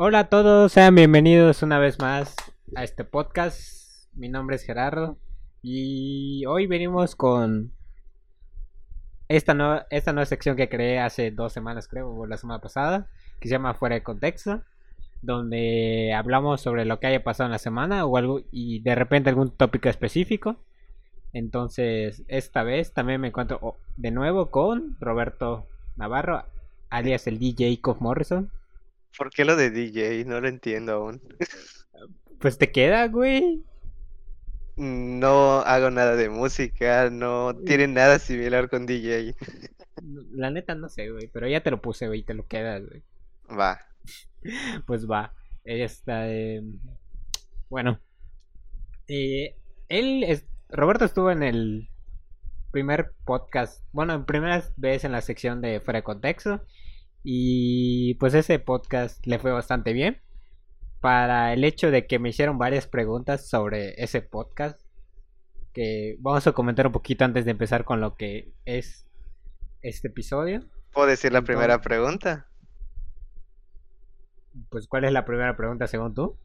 Hola a todos, sean bienvenidos una vez más a este podcast. Mi nombre es Gerardo y hoy venimos con esta nueva, esta nueva sección que creé hace dos semanas, creo, o la semana pasada, que se llama Fuera de Contexto, donde hablamos sobre lo que haya pasado en la semana o algo y de repente algún tópico específico. Entonces, esta vez también me encuentro oh, de nuevo con Roberto Navarro, alias el DJ Coff Morrison. ¿Por qué lo de DJ? No lo entiendo aún. Pues te queda, güey. No hago nada de música, no tiene nada similar con DJ. La neta no sé, güey, pero ya te lo puse, güey, te lo quedas, güey. Va. Pues va. Esta, eh... Bueno. Eh, él es... Roberto estuvo en el primer podcast, bueno, en primera vez en la sección de Fuera de Contexto. Y pues ese podcast le fue bastante bien. Para el hecho de que me hicieron varias preguntas sobre ese podcast. Que vamos a comentar un poquito antes de empezar con lo que es este episodio. ¿Puedo decir la primera pregunta? Pues, ¿cuál es la primera pregunta según tú?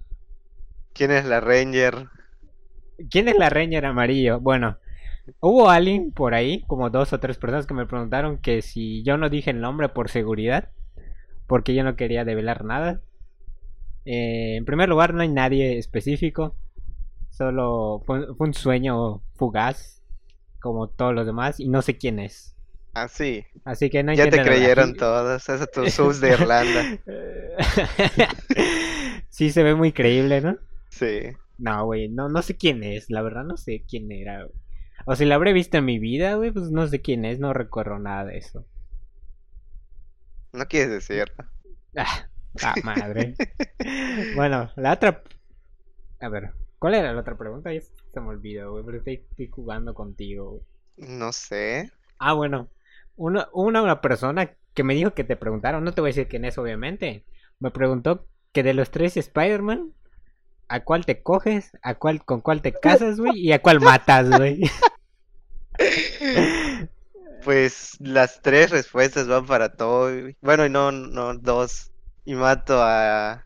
¿Quién es la Ranger? ¿Quién es la Ranger amarillo? Bueno, hubo alguien por ahí, como dos o tres personas que me preguntaron que si yo no dije el nombre por seguridad, porque yo no quería develar nada. Eh, en primer lugar, no hay nadie específico, solo fue, fue un sueño fugaz, como todos los demás, y no sé quién es. Ah, sí. Así que no Ya te creyeron hablar. todos, esos tus subs de Irlanda. sí se ve muy creíble, ¿no? Sí. No, güey, no, no sé quién es, la verdad no sé quién era. güey. O si la habré visto en mi vida, güey, pues no sé quién es, no recuerdo nada de eso. No quieres decirlo. Ah, ah, madre. bueno, la otra... A ver, ¿cuál era la otra pregunta? Ya se me olvidó, güey, pero estoy, estoy jugando contigo, güey. No sé. Ah, bueno, una, una, una persona que me dijo que te preguntaron, no te voy a decir quién es, obviamente. Me preguntó que de los tres Spider-Man, ¿a cuál te coges? ¿A cuál, con cuál te casas, güey? ¿Y a cuál matas, güey? Pues las tres respuestas van para Toby. Bueno, y no, no, dos. Y mato a...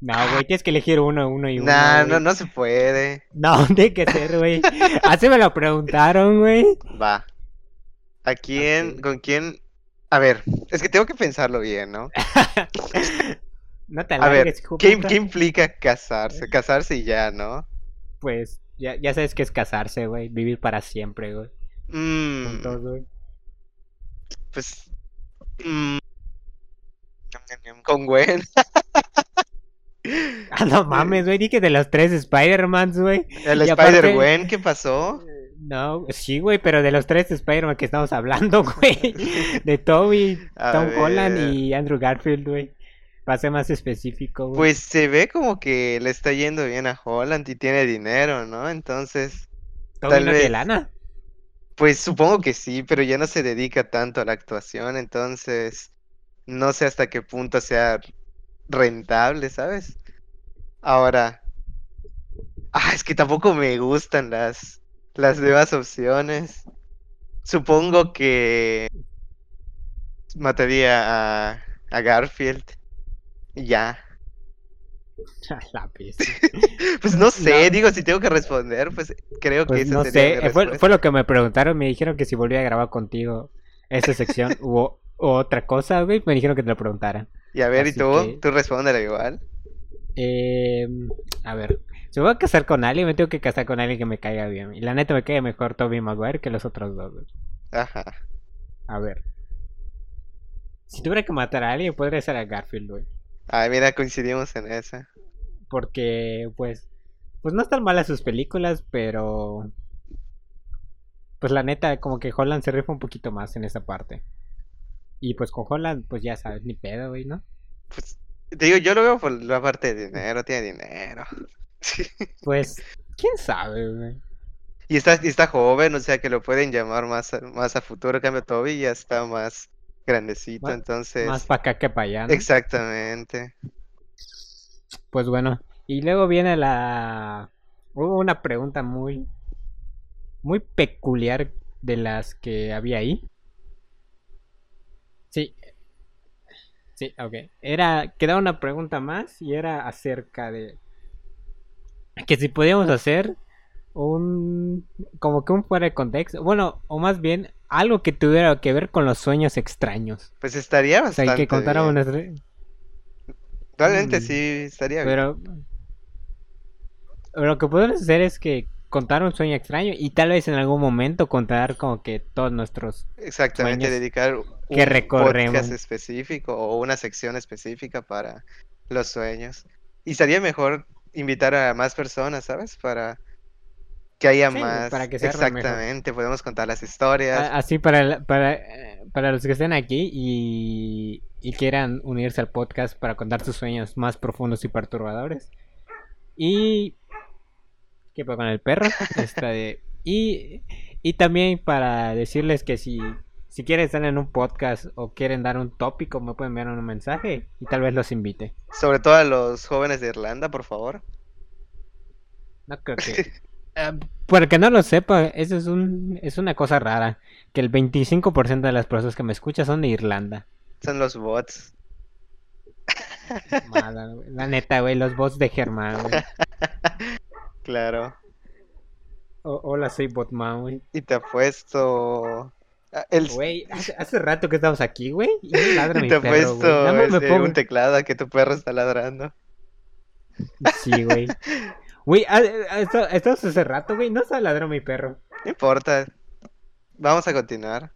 No, güey, tienes que elegir uno, uno y uno. Nah, güey. no, no se puede. No, tiene que ser, güey. Así me lo preguntaron, güey. Va. ¿A quién? ¿Con quién? A ver, es que tengo que pensarlo bien, ¿no? No te A ver, alargues, ¿qué, qué implica casarse? Casarse y ya, ¿no? Pues ya, ya sabes que es casarse, güey. Vivir para siempre, güey. Mm, Juntos, güey. pues... mm, con Gwen. Ah, no mames, güey. Di que de los tres Spider-Mans, güey. El aparte- Spider-Gwen, ¿qué pasó? No, sí, güey, pero de los tres Spider-Man que estamos hablando, güey. De Toby, Tom Holland y Andrew Garfield, güey. Para ser más específico, güey. Pues se ve como que le está yendo bien a Holland y tiene dinero, ¿no? Entonces, Toby tal vez. lana. pues supongo que sí, pero ya no se dedica tanto a la actuación, entonces no sé hasta qué punto sea rentable, ¿sabes? Ahora, ah, es que tampoco me gustan las las nuevas opciones. Supongo que mataría a, a Garfield. Y Ya. La. Pues no sé, No. digo, si tengo que responder, pues creo que Pues esa no sería sé, mi fue, fue lo que me preguntaron, me dijeron que si volvía a grabar contigo esa sección u otra cosa, güey, me dijeron que te lo preguntara. Y a ver, ¿y tú? que- Tú respóndela igual. Eh, a ver, si me voy a casar con alguien, me tengo que casar con alguien que me caiga bien. Y la neta me cae mejor Toby Maguire que los otros dos, güey. Ajá. A ver. Si tuviera que matar a alguien, podría ser a Garfield, güey. Ay, mira, coincidimos en esa. Porque, pues, pues no están malas sus películas, pero... Pues la neta, como que Holland se rifa un poquito más en esa parte. Y pues con Holland, pues ya sabes, ni pedo, güey, ¿no? Pues, te digo, yo lo veo por la parte de dinero, tiene dinero. Pues, quién sabe, güey. Y está, y está joven, o sea que lo pueden llamar más a, más a futuro. En cambio, Toby ya está más grandecito, Más- entonces. Más para acá que para allá, ¿no? Exactamente. Pues bueno, y luego viene la... Hubo una pregunta muy... Muy peculiar de las que había ahí. Sí. Sí, ok. Era, quedaba una pregunta más y era acerca de que si podíamos hacer un como que un fuera de contexto, bueno, o más bien algo que tuviera que ver con los sueños extraños. Pues estaría O sea, bastante que contáramos bien. Realmente Mm. sí, estaría bien. Pero lo que podemos hacer es que contar un sueño extraño y tal vez en algún momento contar como que todos nuestros Exactamente, sueños dedicar un que recorremos. podcast específico o una sección específica para los sueños. Y sería mejor invitar a más personas, ¿sabes? Para que haya Sí, más. para que sea. Exactamente, podemos contar las historias. así para para eh, para los que estén aquí y, y quieran unirse al podcast para contar sus sueños más profundos y perturbadores. Y ¿qué pasa con el perro? Esta de- y y también para decirles que si si quieren estar en un podcast o quieren dar un tópico, me pueden enviar un mensaje y tal vez los invite. Sobre todo a los jóvenes de Irlanda, por favor. No creo que. Ah, para que no lo sepa, eso es, un, es una cosa rara. Que el 25% de las personas que me escuchan son de Irlanda. Son los bots. Mala. La neta, güey, los bots de Germán, güey. Claro. O- hola, soy Botman, güey. Y te apuesto. ah, El... Güey, hace, hace rato que estamos aquí, güey. Y ladra Y mi te perro, Nada más me este, pongo- un teclado que tu perro está ladrando. Sí, güey. Güey, ah, ah, esto- estamos hace rato, güey. No está ladrando mi perro. No importa. Vamos a continuar.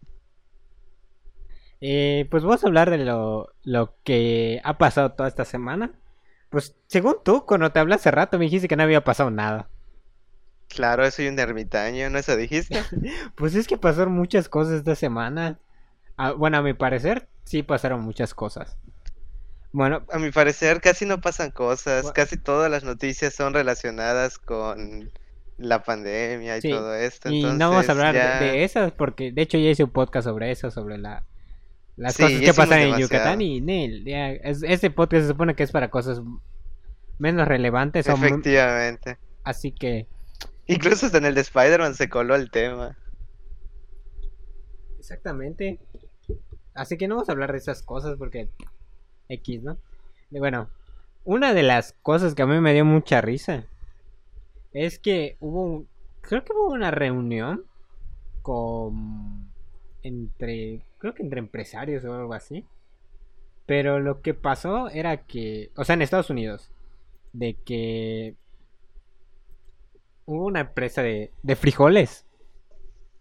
Eh, pues vamos a hablar de lo, lo que ha pasado toda esta semana. Pues según tú, cuando te hablas hace rato, me dijiste que no había pasado nada. Claro, soy un ermitaño, ¿no eso dijiste? Pues es que pasaron muchas cosas esta semana. Ah, bueno, a mi parecer, sí pasaron muchas cosas. Bueno, A mi parecer casi no pasan cosas, casi todas las noticias son relacionadas con la pandemia y Sí, todo esto. y no vamos a hablar de- ya- de, esas porque de hecho ya hice un podcast sobre eso, sobre la las Sí, cosas que pasan en Yucatán y Nel, ya, es- ese podcast se supone que es para cosas menos relevantes, o Efectivamente. así que Incluso hasta en el de Spider-Man se coló el tema. exactamente. Así que no vamos a hablar de esas cosas porque X, ¿no? Bueno, una de las cosas que a mí me dio mucha risa es que hubo, creo que hubo una reunión con entre, creo que entre empresarios o algo así. Pero lo que pasó era que, o sea, en Estados Unidos, de que hubo una empresa de, de frijoles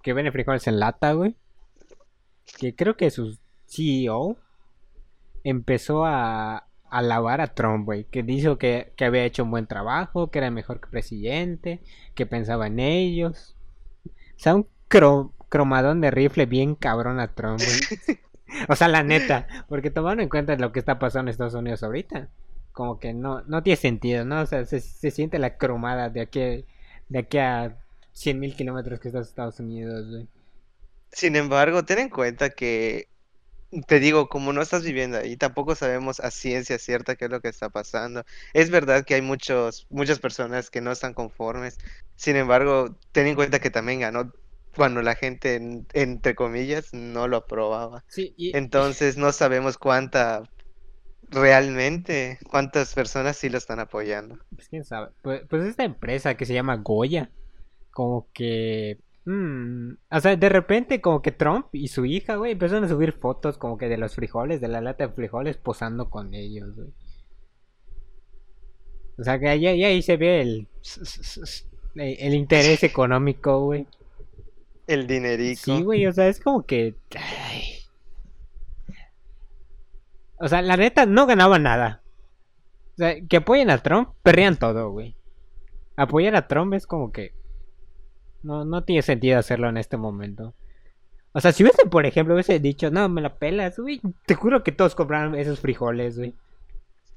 que vende frijoles en lata, güey. Que creo que su CEO empezó a alabar a Trump, güey. Que dijo que, que había hecho un buen trabajo, que era mejor que presidente, que pensaba en ellos. O sea, un cro- cromadón de rifle bien cabrón a Trump, güey. O sea, la neta, porque tomando en cuenta lo que está pasando en Estados Unidos ahorita, como que no, no tiene sentido, ¿no? O sea, se, se siente la cromada de aquí, de aquí a 100 mil kilómetros que está Estados Unidos, güey. Sin embargo, ten en cuenta que, te digo, como no estás viviendo ahí, tampoco sabemos a ciencia cierta qué es lo que está pasando. Es verdad que hay muchos, muchas personas que no están conformes. Sin embargo, ten en cuenta que también ganó cuando la gente, en- entre comillas, no lo aprobaba. Sí, y, Entonces no sabemos cuánta realmente, cuántas personas sí lo están apoyando. Pues quién sabe. Pues, pues esta empresa que se llama Goya, como que. Mm, o sea, de repente, como que Trump y su hija, güey, empezaron a subir fotos como que de los frijoles, de la lata de frijoles, posando con ellos, güey. O sea, que ahí, ahí- se ve el. El, el interés económico, güey. El dinerico. Sí, güey, o sea, es como que. ay. O sea, la neta no ganaba nada. O sea, que apoyen a Trump, perrían todo, güey. Apoyar a Trump es como que. No, no tiene sentido hacerlo en este momento. O sea, si hubiese, por ejemplo, hubiese dicho, no, me la pelas, güey. Te juro que todos compraron esos frijoles, güey.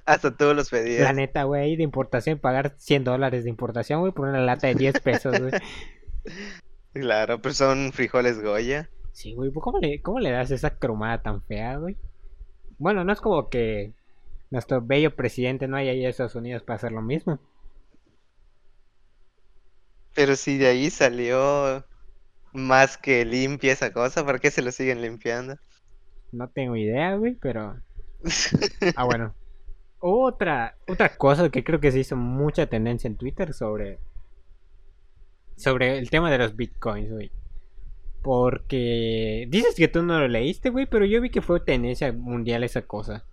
Hasta todos los pedías. La neta, güey, de importación, pagar 100 dólares de importación, güey, por una lata de 10 pesos, güey. Claro, pues son frijoles Goya. Sí, güey, ¿cómo le, ¿cómo le das esa cromada tan fea, güey? Bueno, no es como que nuestro bello presidente no haya ido a Estados Unidos para hacer lo mismo. Pero si de ahí salió más que limpia esa cosa, ¿por qué se lo siguen limpiando? No tengo idea, güey, pero... Ah, bueno. Otra, otra cosa que creo que se hizo mucha tendencia en Twitter sobre. Sobre el tema de los bitcoins, güey. Porque. Dices que tú no lo leíste, güey, pero yo vi que fue tendencia mundial esa cosa.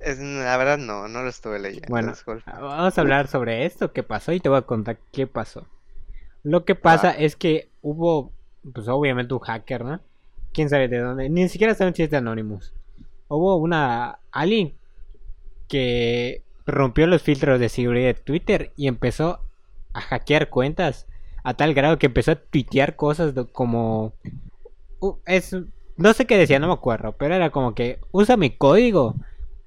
Es, la verdad no, no lo estuve leyendo. Bueno, disculpa. vamos a hablar sobre esto, qué pasó, y te voy a contar qué pasó. Lo que pasa es que hubo, pues obviamente un hacker, ¿no? Quién sabe de dónde, ni siquiera saben si es de Anonymous. Hubo una, alguien que rompió los filtros de seguridad de Twitter y empezó a hackear cuentas a tal grado que empezó a tuitear cosas como, uh, es, no sé qué decía, no me acuerdo, pero era como que usa mi código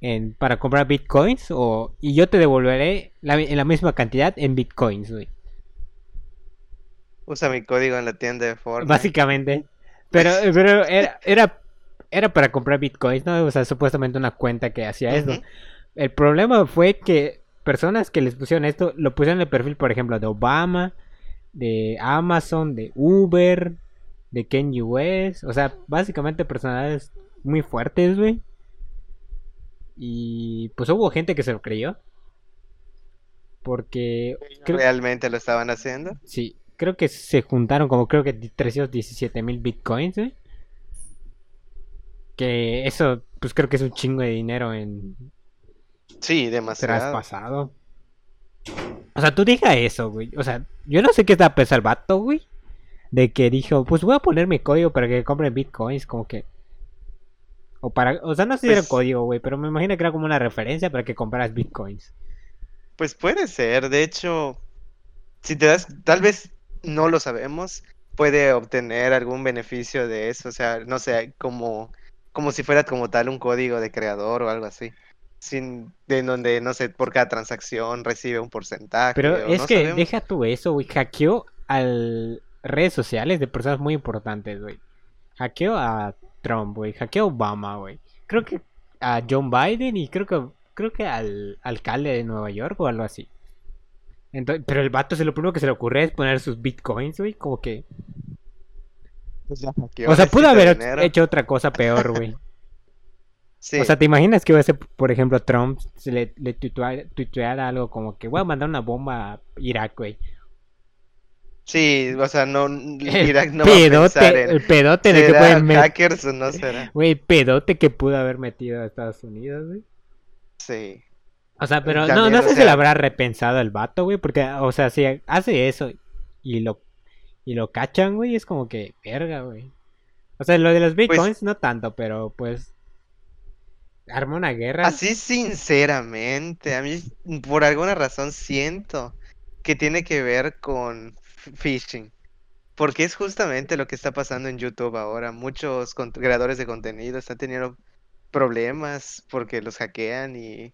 en, para comprar bitcoins o, y yo te devolveré la, en la misma cantidad en bitcoins, güey. Usa mi código en la tienda de Fortnite. Básicamente. Pero, pero era, era, era para comprar bitcoins, ¿no? O sea, supuestamente una cuenta que hacía eso. El problema fue que personas que les pusieron esto, lo pusieron en el perfil, por ejemplo, de Obama, de Amazon, de Uber, de Ken US. O sea, básicamente personalidades muy fuertes, güey. Y pues hubo gente que se lo creyó. Porque creo, ¿Realmente lo estaban haciendo? sí, creo que se juntaron como creo que 317 mil bitcoins. Que eso, pues creo que es un chingo de dinero en, Sí, demasiado. traspasado. O sea, tú diga eso, güey. O sea, yo no sé qué está pensando el vato, güey. De que dijo, pues voy a poner mi código para que compren bitcoins, como que. O para. O sea, no sé si era Pues- código, güey, pero me imagino que era como una referencia para que compraras bitcoins. Pues puede ser, de hecho, si te das, tal vez no lo sabemos, puede obtener algún beneficio de eso, o sea, no sé, como, como si fuera como tal un código de creador o algo así, sin, de donde, no sé, por cada transacción recibe un porcentaje, Pero o es no que sabemos. deja tú eso, güey. Hackeó a redes sociales de personas muy importantes, güey. Hackeó a Trump, güey. Hackeó Obama, güey. Creo que a John Biden y creo que creo que al alcalde de Nueva York o algo así. Entonces, pero el vato se lo primero que se le ocurre es poner sus bitcoins, güey. Como que. Pues ya O sea, pudo haber dinero. hecho otra cosa peor, güey. Sí, O sea, ¿te imaginas que hubiese, por ejemplo, Trump se le, le tuitua- tuiteara algo como que voy a mandar una bomba a Irak, güey? Sí, o sea, no, El Irak no va a pensar pedote, en, el pedote de que ¿será pueden meter. hackers o no será? Güey, pedote que pudo haber metido a Estados Unidos, güey. Sí. O sea, pero no, También, no sé si sea- lo habrá repensado el vato, güey, porque, o sea, si hace eso y lo y lo cachan, güey, es como que, verga, güey. O sea, lo de los bitcoins no tanto, pero pues arma una guerra. Así sinceramente, a mí por alguna razón siento que tiene que ver con phishing. Porque es justamente lo que está pasando en YouTube ahora. Muchos creadores de contenido están teniendo problemas porque los hackean y,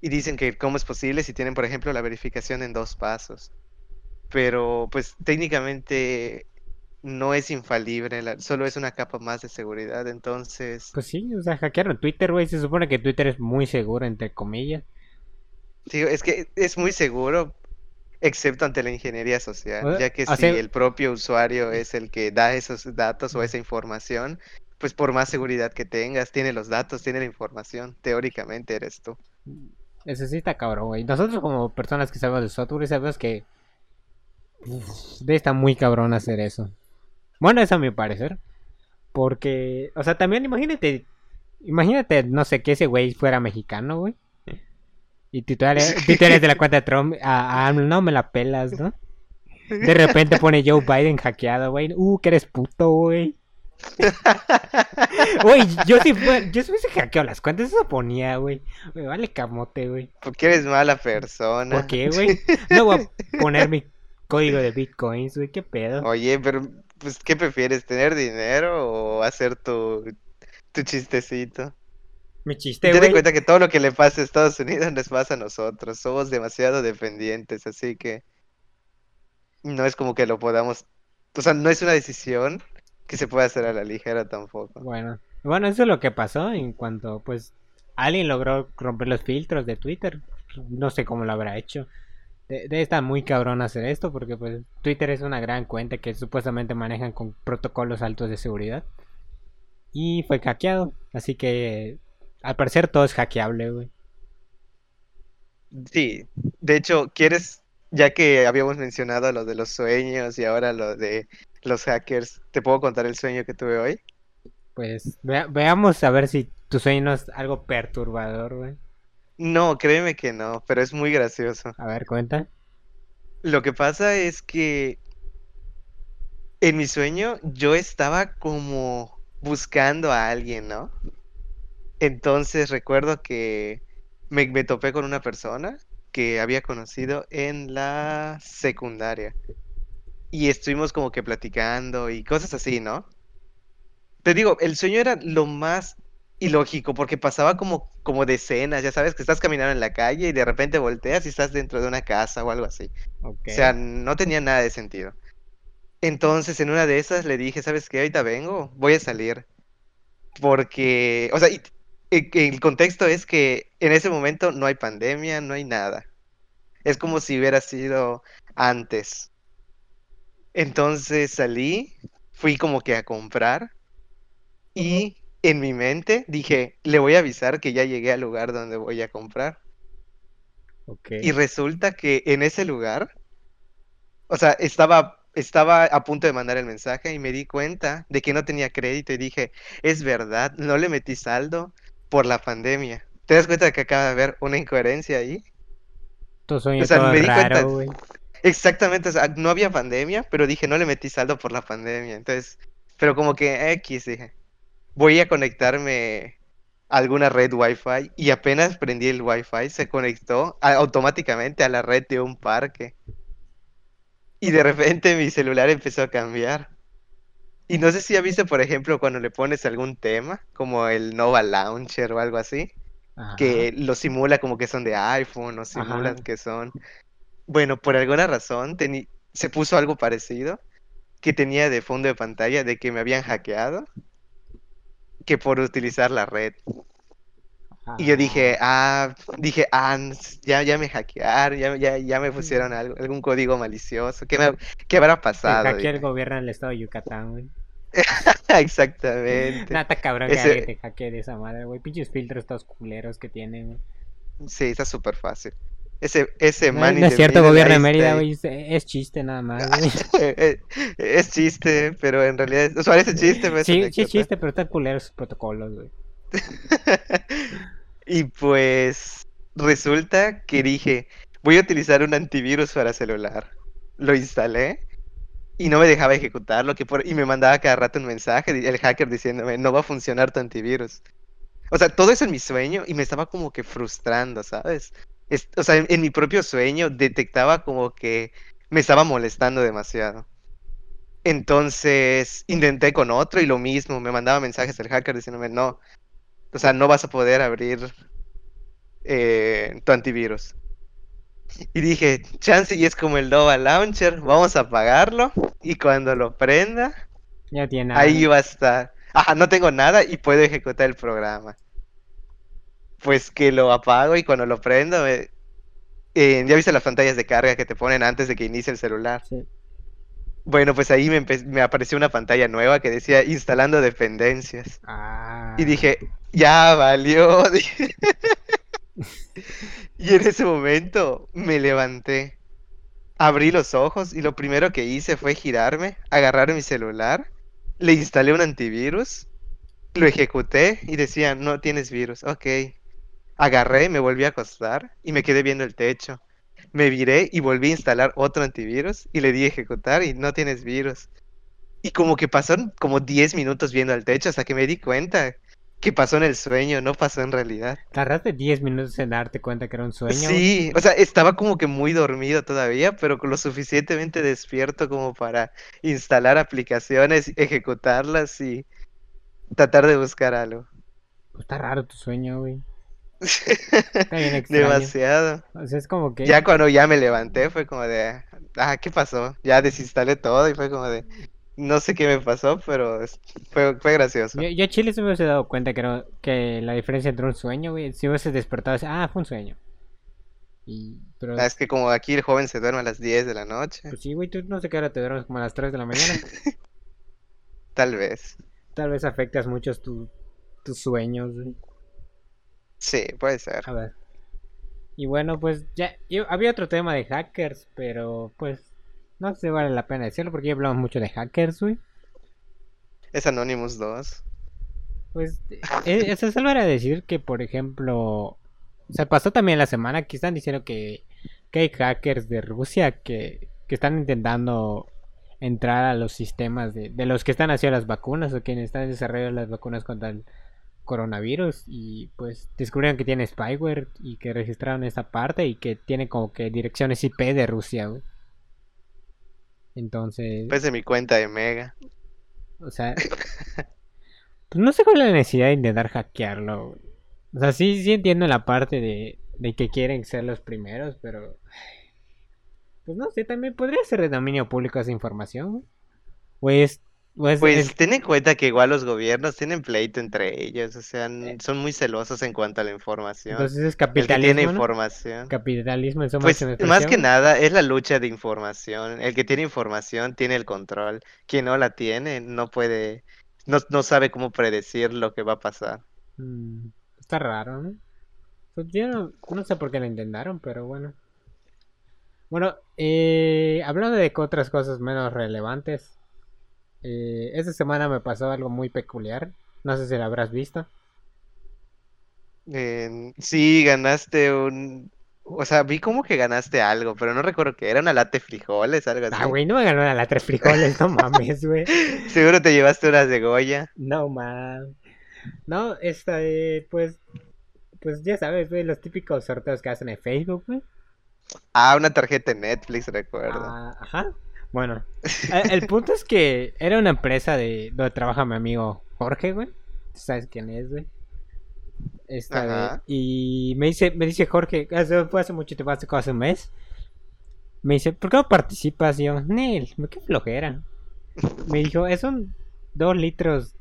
y dicen que cómo es posible si tienen, por ejemplo, la verificación en dos pasos. Pero pues técnicamente no es infalible, la- solo es una capa más de seguridad. Entonces... Pues sí, o sea, hackearon Twitter, güey, se supone que Twitter es muy seguro, entre comillas. Sí, es que es muy seguro, excepto ante la ingeniería social, O- ya que si el propio usuario es el que da esos datos o esa información, pues por más seguridad que tengas, tiene los datos, tiene la información, teóricamente eres tú. Está cabrón, güey. Nosotros como personas que sabemos de software sabemos que estar muy cabrón hacer eso. Bueno, eso a mi parecer. Porque, o sea, también imagínate, imagínate, no sé, que ese güey fuera mexicano, güey. Y tú eres de la cuenta de Trump, ah, no me la pelas, ¿no? De repente pone Joe Biden hackeado, güey. Uh, que eres puto, güey. Güey, yo si fue, yo si hubiese hackeado las cuentas, eso ponía, güey. Me vale camote, güey. Porque eres mala persona. ¿Por qué, güey? No voy a poner mi código de bitcoins, güey. ¿Qué pedo? Oye, pero pues ¿qué prefieres, tener dinero o hacer tu, tu chistecito? Mi chiste, Ten en güey. cuenta que todo lo que le pasa a Estados Unidos nos pasa a nosotros. Somos demasiado dependientes, así que no es como que lo podamos, o sea, no es una decisión que se pueda hacer a la ligera tampoco. Bueno, bueno, eso es lo que pasó en cuanto, pues, alguien logró romper los filtros de Twitter. No sé cómo lo habrá hecho. De- Debe estar muy cabrón hacer esto porque, pues, Twitter es una gran cuenta que supuestamente manejan con protocolos altos de seguridad. Y fue hackeado. Así que Al parecer todo es hackeable, güey. Sí, de hecho, ¿quieres, ya que habíamos mencionado lo de los sueños y ahora lo de los hackers, ¿te puedo contar el sueño que tuve hoy? Pues vea- veamos a ver si tu sueño no es algo perturbador, güey. No, créeme que no, pero es muy gracioso. A ver, cuenta. Lo que pasa es que en mi sueño yo estaba como buscando a alguien, ¿no? Entonces recuerdo que me, me topé con una persona que había conocido en la secundaria. Y estuvimos como que platicando y cosas así, ¿no? Te digo, el sueño era lo más ilógico porque pasaba como, como de escenas, ya sabes, que estás caminando en la calle y de repente volteas y estás dentro de una casa o algo así. Ok. O sea, no tenía nada de sentido. Entonces, en una de esas le dije, ¿sabes qué? Ahorita vengo, voy a salir. Porque, o sea, y- el contexto es que en ese momento no hay pandemia, no hay nada. Es como si hubiera sido antes. Entonces salí, fui como que a comprar y en mi mente dije, le voy a avisar que ya llegué al lugar donde voy a comprar. Y resulta que en ese lugar, o sea, estaba, estaba a punto de mandar el mensaje y me di cuenta de que no tenía crédito y dije, es verdad, no le metí saldo por la pandemia. ¿Te das cuenta de que acaba de haber una incoherencia ahí? Tu sueño o sea, todo me di cuenta-. Exactamente, o sea, no había pandemia, pero dije, no le metí saldo por la pandemia. Entonces, pero como que X, dije, voy a conectarme a alguna red Wi-Fi y apenas prendí el Wi-Fi, se conectó a- automáticamente a la red de un parque. Y de repente mi celular empezó a cambiar. Y no sé si ha visto, por ejemplo, cuando le pones algún tema, como el Nova Launcher o algo así Ajá. que lo simula como que son de iPhone o simulan Ajá. que son. Bueno, por alguna razón se puso algo parecido que tenía de fondo de pantalla de que me habían hackeado que por utilizar la red. Y yo dije, ah, dije, ah, ya, ya me hackearon, ya, ya, ya me pusieron algo- algún código malicioso. ¿Qué, me- qué habrá Que pasado? hackea el gobierno del estado de Yucatán, güey. Exactamente. Nada, cabrón que Ese- alguien te hackee de esa madre, güey. Pinches filtros todos culeros que tienen, güey. Sí, está súper fácil. Ese, ese No, man no es cierto, gobierno de está, Mérida, güey. Es, es chiste nada más, güey. Eh, Es chiste, pero en realidad es- parece chiste, pero es Sí, sí es chiste, pero están culeros sus protocolos, güey. Y pues resulta que dije, voy a utilizar un antivirus para celular. Lo instalé y no me dejaba ejecutarlo, que por... y me mandaba cada rato un mensaje, el hacker diciéndome, no va a funcionar tu antivirus. O sea, todo eso en mi sueño y me estaba como que frustrando, ¿sabes? Es- o sea, en, en mi propio sueño detectaba como que me estaba molestando demasiado. Entonces intenté con otro y lo mismo, me mandaba mensajes el hacker diciéndome, no, o sea, no vas a poder abrir eh, tu antivirus. Y dije, chance y es como el Nova Launcher, vamos a apagarlo y cuando lo prenda, Ya tiene nada. ahí va a estar. Ajá, no tengo nada y puedo ejecutar el programa. Pues que lo apago y cuando lo prendo, me- eh, ya viste las pantallas de carga que te ponen antes de que inicie el celular. Sí. Bueno, pues ahí me, me apareció una pantalla nueva que decía instalando dependencias. Ah. Y dije, ya valió. Y en ese momento me levanté, abrí los ojos y lo primero que hice fue girarme, agarrar mi celular, le instalé un antivirus, lo ejecuté y decía, no tienes virus. Ok. Agarré, me volví a acostar y me quedé viendo el techo. Me viré y volví a instalar otro antivirus y le di a ejecutar y no tienes virus. Y como que pasaron como 10 minutos viendo al techo hasta que me di cuenta que pasó en el sueño, no pasó en realidad. Tardaste 10 minutos en darte cuenta que era un sueño. Sí, o sea, estaba como que muy dormido todavía, pero lo suficientemente despierto como para instalar aplicaciones, ejecutarlas y tratar de buscar algo. Pues está raro tu sueño, güey. Está bien extraño. Demasiado. O sea, es como que. Ya cuando ya me levanté fue como de, ah, ¿qué pasó? Ya desinstalé todo y fue como de, no sé qué me pasó, pero fue, fue gracioso. Yo, yo Chile se me hubiese dado cuenta que, era- que la diferencia entre un sueño, güey, si hubiese despertado, ah, fue un sueño. Y, pero, Ah, Es que como aquí el joven se duerme a las 10 de la noche, pues sí, güey, tú no sé qué hora te duermes como a las 3 de la mañana. tal vez. Tal vez afectas mucho tu- tus sueños, güey. Sí, puede ser. A ver. Y bueno, pues ya había otro tema de hackers, pero pues no sé si vale la pena decirlo porque ya hablamos mucho de hackers, güey. Es Anonymous 2. Pues eh, eso solo era decir que, por ejemplo, se pasó también la semana que están diciendo que, que hay hackers de Rusia que, que están intentando entrar a los sistemas de, de los que están haciendo las vacunas o quienes están desarrollando las vacunas contra el coronavirus y pues descubrieron que tiene spyware y que registraron esa parte y que tiene como que direcciones IP de Rusia, güey. Entonces, Pues de mi cuenta de Mega. o sea, pues no sé cuál es la necesidad de intentar hackearlo. güey. O sea, sí, sí entiendo la parte de, de que quieren ser los primeros, pero... Pues no sé, también podría ser de dominio público esa información. güey. O es... Pues es- ten en cuenta que igual los gobiernos tienen pleito entre ellos, o sea, Eh. son muy celosos en cuanto a la información. entonces es El que tiene capitalismo, ¿no? información. Capitalismo en su Pues más que expresión. nada es la lucha de información. El que tiene información tiene el control. Quien no la tiene no puede, no, no sabe cómo predecir lo que va a pasar. Mm, está raro, ¿no? Pues yo no, no sé por qué lo intentaron, pero bueno. Bueno, eh, hablando de otras cosas menos relevantes, eh, esta semana me pasó algo muy peculiar. No sé si lo habrás visto. Eh, sí, ganaste un... O sea, vi como que ganaste algo, pero no recuerdo qué era, una lata de frijoles, algo así. Ah, güey, no me ganó la tres frijoles, no mames, güey. Seguro te llevaste unas de Goya. No mames. No, esta, eh, pues, pues ya sabes, güey, los típicos sorteos que hacen en Facebook, güey. Ah, una tarjeta de Netflix, recuerdo. Ah, ajá. Bueno, el, el punto es que era una empresa de donde trabaja mi amigo Jorge, güey. ¿Tú ¿Sabes quién es, güey? Esta y me dice, me dice Jorge, hace- fue hace mucho tiempo, hace un mes. Me dice, ¿por qué no participas? Y yo, Nel, qué flojera. Me dijo, es un dos litros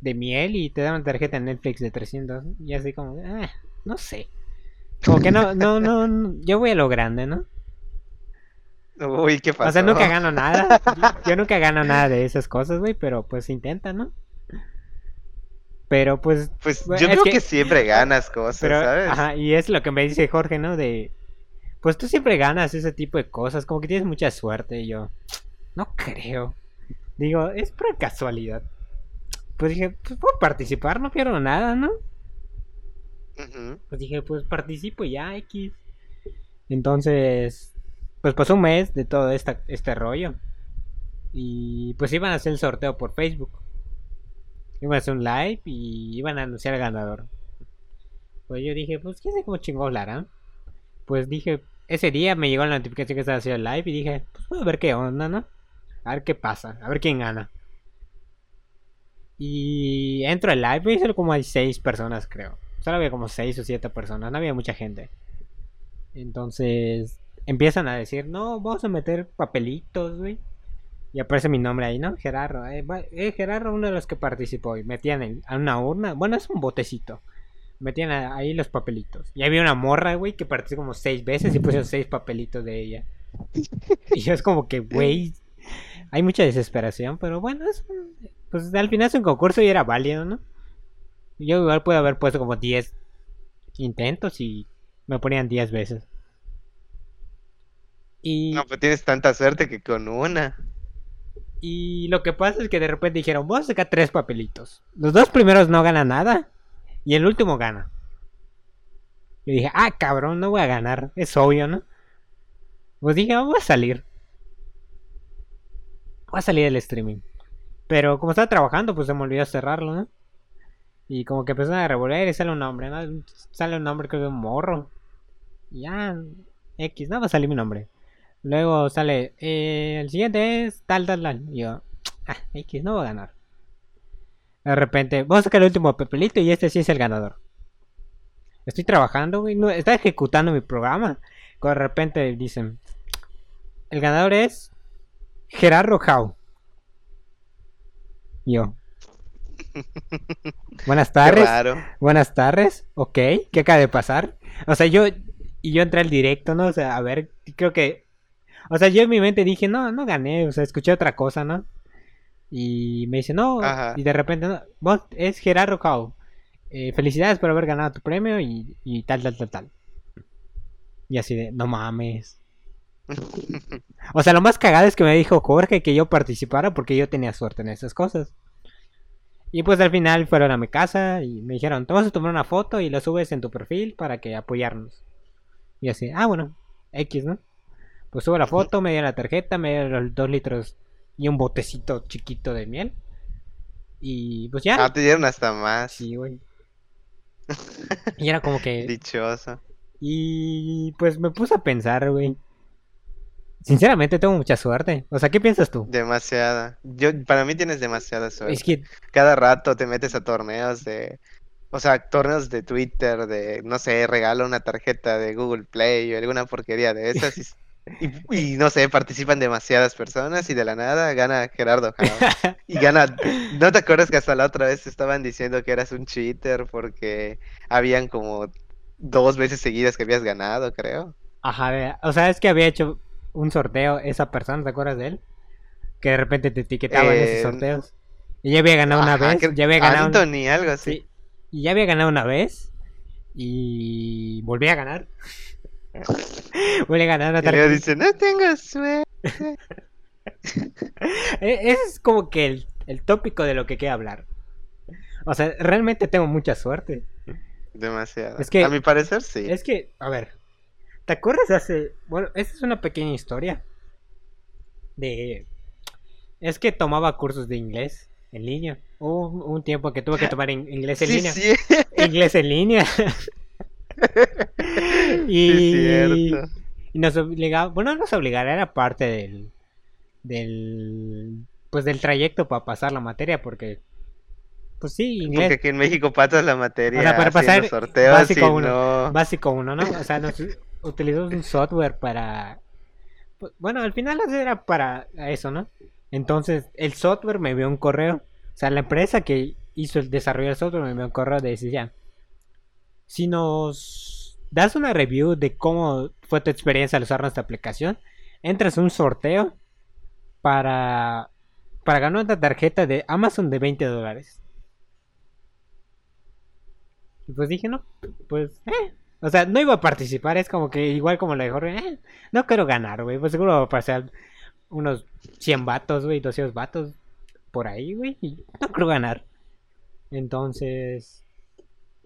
de miel y te dan una tarjeta de Netflix de 300. Y así como, ah, no sé. Como que no, no, no, no, yo voy a lo grande, ¿no? Uy, ¿qué pasó? O sea, nunca gano nada. Yo nunca gano nada de esas cosas, güey, pero pues intenta, ¿no? Pero pues, Pues yo creo que- que siempre ganas cosas, pero, ¿sabes? ajá, y es lo que me dice Jorge, ¿no? De, pues tú siempre ganas ese tipo de cosas, como que tienes mucha suerte, y yo, no creo. Digo, es por casualidad. Pues dije, pues puedo participar, no pierdo nada, ¿no? Ujú. Pues dije, pues participo ya, X. Entonces, pues pasó un mes de todo esta, este rollo. Y pues iban a hacer el sorteo por Facebook. Iban a hacer un live y iban a anunciar al ganador. Pues yo dije, pues quién sabe cómo chingón la. Pues dije, ese día me llegó la notificación que estaba haciendo el live y dije, pues voy a ver qué onda, ¿no? A ver qué pasa, a ver quién gana. Y entro al live y solo como hay seis personas, creo. Solo había como seis o siete personas, no había mucha gente. Entonces empiezan a decir, no, vamos a meter papelitos, güey. Y aparece mi nombre ahí, ¿no? Gerardo. Eh, eh, Gerardo, uno de los que participó. Y metían en, a una urna. Bueno, es un botecito. Metían a- ahí los papelitos. Y había una morra, güey, que participó como seis veces y pusieron seis papelitos de ella. Y yo es como que, güey, hay mucha desesperación, pero bueno, es un- pues al final es un concurso y era válido, ¿no? Yo igual puedo haber puesto como 10 intentos y me ponían 10 veces. Y, No, pues tienes tanta suerte que con una. y lo que pasa es que de repente dijeron, vamos a sacar tres papelitos. Los dos primeros no ganan nada y el último gana. Yo dije, ah, cabrón, no voy a ganar. Es obvio, ¿no? Pues dije, "Ah, voy a salir. Voy a salir del streaming. Pero como estaba trabajando, pues se me olvidó cerrarlo, ¿no? Y como que empezaron a revolver y sale un nombre, ¿no? Sale un nombre creo de un morro. Ya, X, no va a salir mi nombre. Luego sale, eh, el siguiente es tal, tal, tal. Y yo, ah, X, no voy a ganar. De repente, vamos a sacar el último papelito y este sí es el ganador. Estoy trabajando, güey, no, está ejecutando mi programa. Cuando de repente dicen, el ganador es Gerardo Jau. Yo. Buenas tardes. Buenas tardes, ok, ¿qué acaba de pasar? O sea, yo y yo entré al directo, ¿no? O sea, a ver, creo que o sea, yo en mi mente dije, "No, no gané", o sea, escuché otra cosa, ¿no? Y me dice, "No", Ajá. y de repente, no, vos es Gerardo Cao. eh, felicidades por haber ganado tu premio y, y tal, tal, tal, tal. Y así de, no mames. O sea, lo más cagado es que me dijo Jorge que yo participara porque yo tenía suerte en esas cosas. Y pues al final fueron a mi casa y me dijeron, te vas a tomar una foto y la subes en tu perfil para que apoyarnos. Y así, ah, bueno, X, ¿no? Pues subo la foto, me dio la tarjeta, me dio los dos litros y un botecito chiquito de miel. Y pues ya. Ah, te dieron hasta más. Sí, güey. Y era como que... Dichoso. Y pues me puse a pensar, güey. Sinceramente tengo mucha suerte. O sea, ¿qué piensas tú? Demasiada. Yo, para mí tienes demasiada suerte. Es que, Cada rato te metes a torneos de, o sea, torneos de Twitter, de, no sé, regala una tarjeta de Google Play o alguna porquería de esas y, no sé, participan demasiadas personas y de la nada gana Gerardo. Y gana, ¿no te acuerdas que hasta la otra vez te estaban diciendo que eras un cheater porque habían como dos veces seguidas que habías ganado, creo? ajá, o sea, es que había hecho un sorteo esa persona, ¿te acuerdas de él? Que de repente te etiquetaba en esos Eh, sorteos. Y ya había ganado una vez, creo- ya había ganado un- Anthony, algo así. Sí, y ya había ganado una vez y volví a ganar. A ganar una Y tarjeta. dice, no tengo suerte. E- Ese es como que el, el tópico de lo que quiero hablar. O sea, realmente tengo mucha suerte. Demasiado. Es que- A mi parecer sí. Es que, a ver, ¿te acuerdas hace... Bueno, esta es una pequeña historia. De... Es que tomaba cursos de inglés en línea. Hubo un, un tiempo que tuve que tomar in- inglés en Sí, línea. sí, Inglés en línea. sí, y... cierto. Y nos obligaba, bueno, no nos obligaba, era parte del, del, pues del trayecto para pasar la materia, porque, pues sí, Porque inglés aquí en México pasas la materia O sea, para pasar sorteos básico uno. no... básico uno, ¿no? O sea, nos utilizamos un software para, pues, bueno, al final era para eso, ¿no? Entonces, el software me envió un correo, o sea, la empresa que hizo el desarrollo del software me envió un correo de decía, si nos das una review de cómo fue tu experiencia al usar nuestra aplicación, entras a un sorteo para, para ganar una tarjeta de Amazon de 20 dólares. Y pues dije, no, pues, eh. O sea, no iba a participar, es como que igual como lo Jorge, eh, no quiero ganar, güey. Pues seguro va a pasar unos 100 vatos, güey, 200 vatos por ahí, güey. Y no creo ganar. Entonces,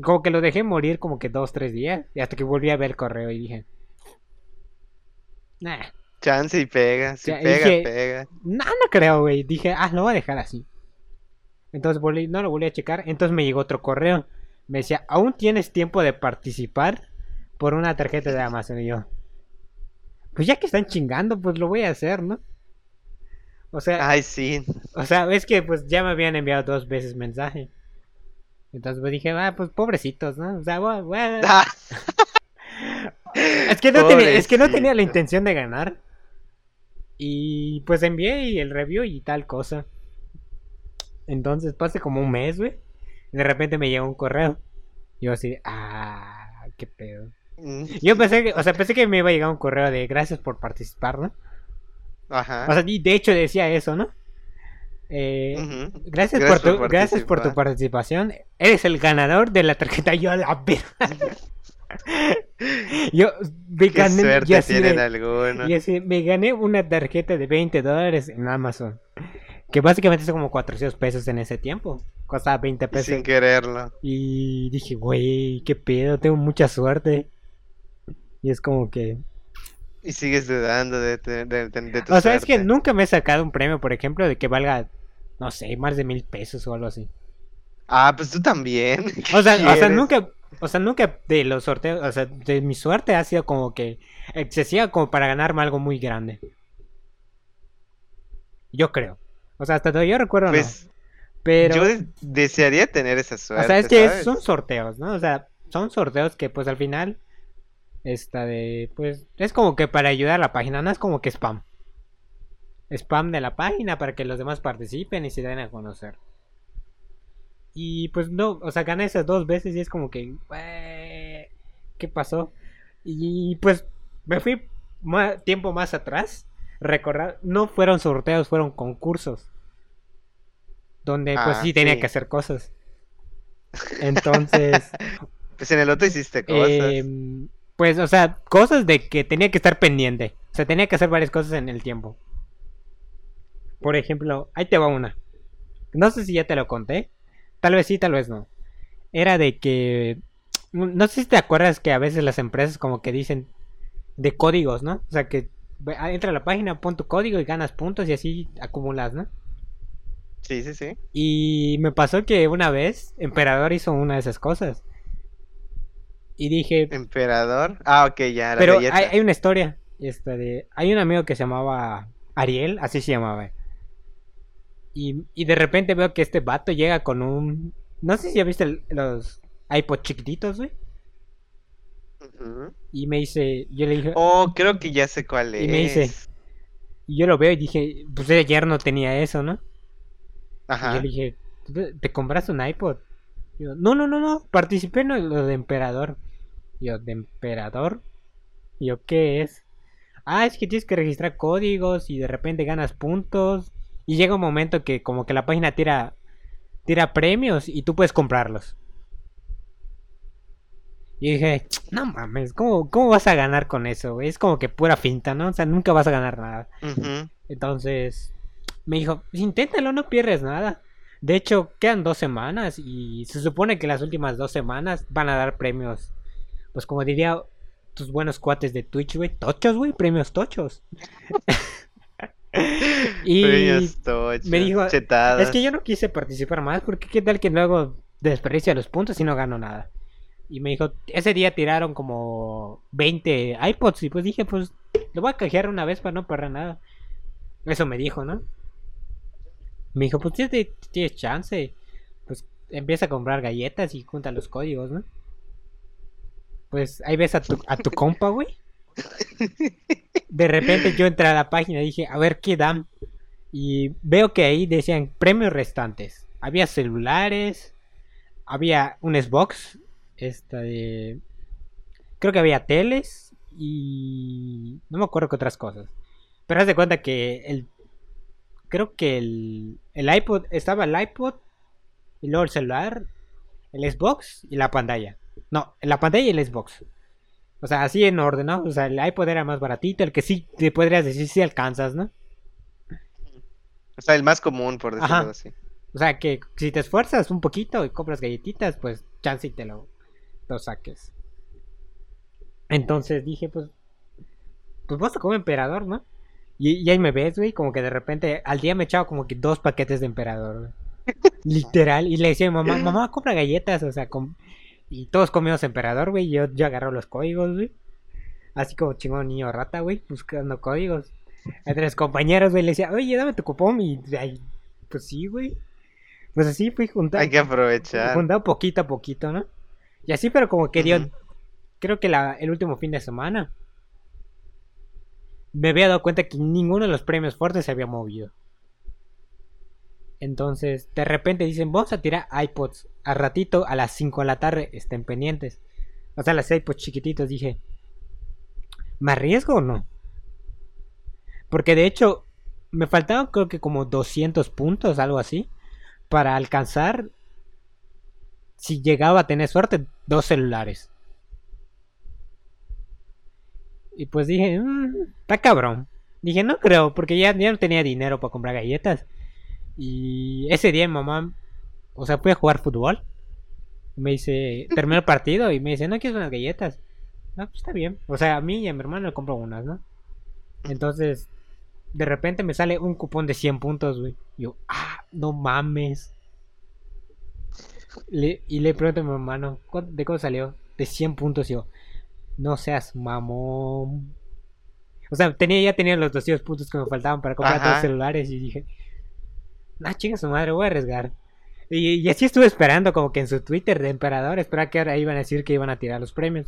como que lo dejé morir como que dos, tres días. Y hasta que volví a ver el correo y dije, nah, Chance y pega, si Ya, pega, dije- pega. no, no creo, güey. Dije, ah, lo voy a dejar así. Entonces volví, no lo volví a checar. Entonces me llegó otro correo. Me decía, aún tienes tiempo de participar por una tarjeta de Amazon. Y yo, pues ya que están chingando, pues lo voy a hacer, ¿no? O sea, Ay, sí. o sea, es que pues ya me habían enviado dos veces mensaje. Entonces pues dije, ah, pues pobrecitos, ¿no? O sea, a- Ah, es que no tenía, es que no tenía la intención de ganar. Y pues envié el review y tal cosa. Entonces pasé como un mes, güey. De repente me llegó un correo. Yo así, ah, qué pedo. mm, Yo pensé que, o sea, pensé que me iba a llegar un correo de gracias por participar, ¿no? Ajá. O sea, y de hecho decía eso, ¿no? Eh. Gracias, Gracias por tu, por gracias por tu participación. Eres el ganador de la tarjeta. Yo a la verga. Yo me Qué gané. suerte yo así de- tienen algunos. Y así, me gané una tarjeta de 20 dólares en Amazon. Que básicamente son como 400 pesos en ese tiempo. Costaba 20 Y pesos. sin quererlo. Y dije, güey, qué pedo, tengo mucha suerte. Y es como que... Y sigues dudando de, de, de- de- de tu O sea, es que nunca me he sacado un premio, por ejemplo, de que valga, no sé, más de mil pesos o algo así. Ah, pues tú también. ¿Qué O sea, o sea, nunca... O sea, nunca de los sorteos, o sea, de mi suerte ha sido como que excesiva como para ganarme algo muy grande. Yo creo. O sea, hasta donde yo recuerdo no. Pues Pero... yo de- desearía tener esa suerte. O sea, es que ¿sabes? son sorteos, ¿no? O sea, son sorteos que pues al final esta de pues es como que para ayudar a la página, no es como que spam. Spam de la página para que los demás participen y se den a conocer. Y pues no, o sea, gané esas dos veces y es como que "Güey, ¿qué pasó? Y pues me fui ma- tiempo más atrás, recordar, no fueron sorteos, fueron concursos. Donde pues Ah, sí tenía que hacer cosas. Entonces, Pues en el otro hiciste cosas. em, pues, o sea, cosas de que tenía que estar pendiente. O sea, tenía que hacer varias cosas en el tiempo. Por ejemplo, ahí te va una. No sé si ya te lo conté. Tal vez sí, tal vez no. Era de que... No sé si te acuerdas que a veces las empresas como que dicen de códigos, ¿no? O sea, que ah, entra a la página, pon tu código y ganas puntos y así acumulas, ¿no? Sí, sí, sí. Y me pasó que una vez Emperador hizo una de esas cosas. Y dije, Emperador. Ah, ok, ya, la pero galleta. hay, hay una historia. Esta de, hay un amigo que se llamaba Ariel, así se llamaba. Y, y de repente veo que este vato llega con un... No sé si ya viste el- los iPod chiquititos, güey. Y me dice, yo le dije, Oh, creo que ya sé cuál es. Y me dice, y yo lo veo y dije, pues ayer no tenía eso, ¿no? Y Ajá. yo le dije, ¿tú ¿te, te compraste un iPod? Y yo, no, no, no, no, participé en lo de Emperador. Yo, ¿de Emperador? Y yo, ¿qué es? Ah, es que tienes que registrar códigos y de repente ganas puntos. Y llega un momento que como que la página tira, tira premios y tú puedes comprarlos. Y dije, no mames, ¿cómo, cómo vas a ganar con eso? Es como que pura finta, ¿no? O sea, nunca vas a ganar nada. Entonces me dijo, "Pues inténtalo, no pierdes nada. De hecho, quedan dos semanas y se supone que las últimas dos semanas van a dar premios. Pues como diría tus buenos cuates de Twitch, güey, tochos, güey, premios tochos. y Premios tochos, me dijo, chetadas. es que yo no quise participar más porque qué tal que luego desperdicia los puntos y no gano nada. Y me dijo, ese día tiraron como 20 iPods y pues dije, pues lo voy a canjear una vez para no perder nada. Eso me dijo, ¿no? Me dijo, pues tienes, tienes chance. Pues empieza a comprar galletas y junta los códigos, ¿no? Pues ahí ves a tu, a tu compa, güey. De repente yo entré a la página y dije, a ver qué dan. Y veo que ahí decían premios restantes. Había celulares, había un Xbox, esta de... Creo que había teles y... No me acuerdo qué otras cosas. Pero haz de cuenta que el... Creo que el, el iPod... Estaba el iPod y luego el celular, el Xbox y la pantalla. No, la pantalla y el Xbox. O sea, así en orden, ¿no? O sea, el iPod era más baratito, el que sí te podrías decir si alcanzas, ¿no? O sea, el más común, por decirlo Ajá. así. O sea, que si te esfuerzas un poquito y compras galletitas, pues chance y te lo, lo saques. Entonces dije, pues, pues vas a comer emperador, ¿no? Y, y ahí me ves, güey, como que de repente al día me echaba como que dos paquetes de emperador, güey. Literal. Y le decía a mi mamá, mamá, compra galletas, o sea, com- y todos comimos emperador, güey. Yo, yo agarro los códigos, güey. Así como chingón niño rata, güey, buscando códigos. Entre los compañeros, güey, le decía, oye, dame tu cupón. Y ay, pues sí, güey. Pues así fui juntando. Hay que aprovechar. Juntado poquito a poquito, ¿no? Y así, pero como que dio, creo que la, el último fin de semana, me había dado cuenta que ninguno de los premios fuertes se había movido. Entonces, de repente dicen, vamos a tirar iPods. A ratito, a las 5 de la tarde, estén pendientes. O sea, las iPods chiquititos, dije, ¿me arriesgo o no? Porque de hecho, me faltaban creo que como 200 puntos, algo así, para alcanzar, si llegaba a tener suerte, dos celulares. Y pues dije, "Mm, está cabrón. Dije, no creo, porque ya, ya no tenía dinero para comprar galletas. Y ese día mi mamá, o sea, fui a jugar fútbol. Me dice, terminó el partido y me dice, ¿no quieres unas galletas? No, pues está bien. O sea, a mí y a mi hermano le compro unas, ¿no? Entonces, de repente me sale un cupón de 100 puntos, güey. Y yo, ah, no mames. Le- y le pregunto a mi hermano, "¿Cuánto- ¿de cómo salió? De 100 puntos. Y yo, no seas mamón. O sea, tenía, ya tenía los 200 puntos que me faltaban para comprar Ajá. dos celulares. Y dije, ah, chinga su madre, voy a arriesgar. Y, y así estuve esperando, como que en su Twitter de Emperador, esperaba que ahora iban a decir que iban a tirar los premios.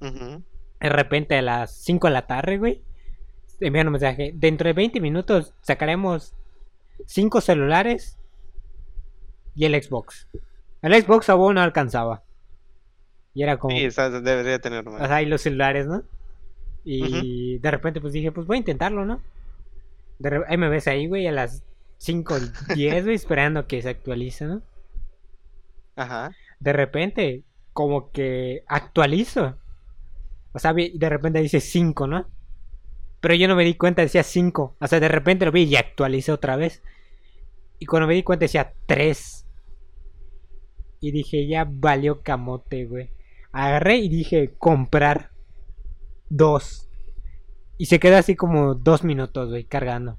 De repente a las 5 de la tarde, güey, envían un mensaje. Dentro de 20 minutos sacaremos 5 celulares y el Xbox. El Xbox aún no alcanzaba. Y era como, Sí, debería tener más. o sea, y los celulares, ¿no? Y de repente pues dije, pues voy a intentarlo, ¿no? De re- ahí me ves ahí, güey, a las 5 10, güey, esperando que se actualice, ¿no? Ajá. De repente, como que actualizo. O sea, de repente dice 5, ¿no? Pero yo no me di cuenta, decía 5. O sea, de repente lo vi y actualicé otra vez. Y cuando me di cuenta decía 3. Y dije, ya valió camote, güey. Agarré y dije, comprar. 2. Y se queda así como dos minutos, güey, cargando.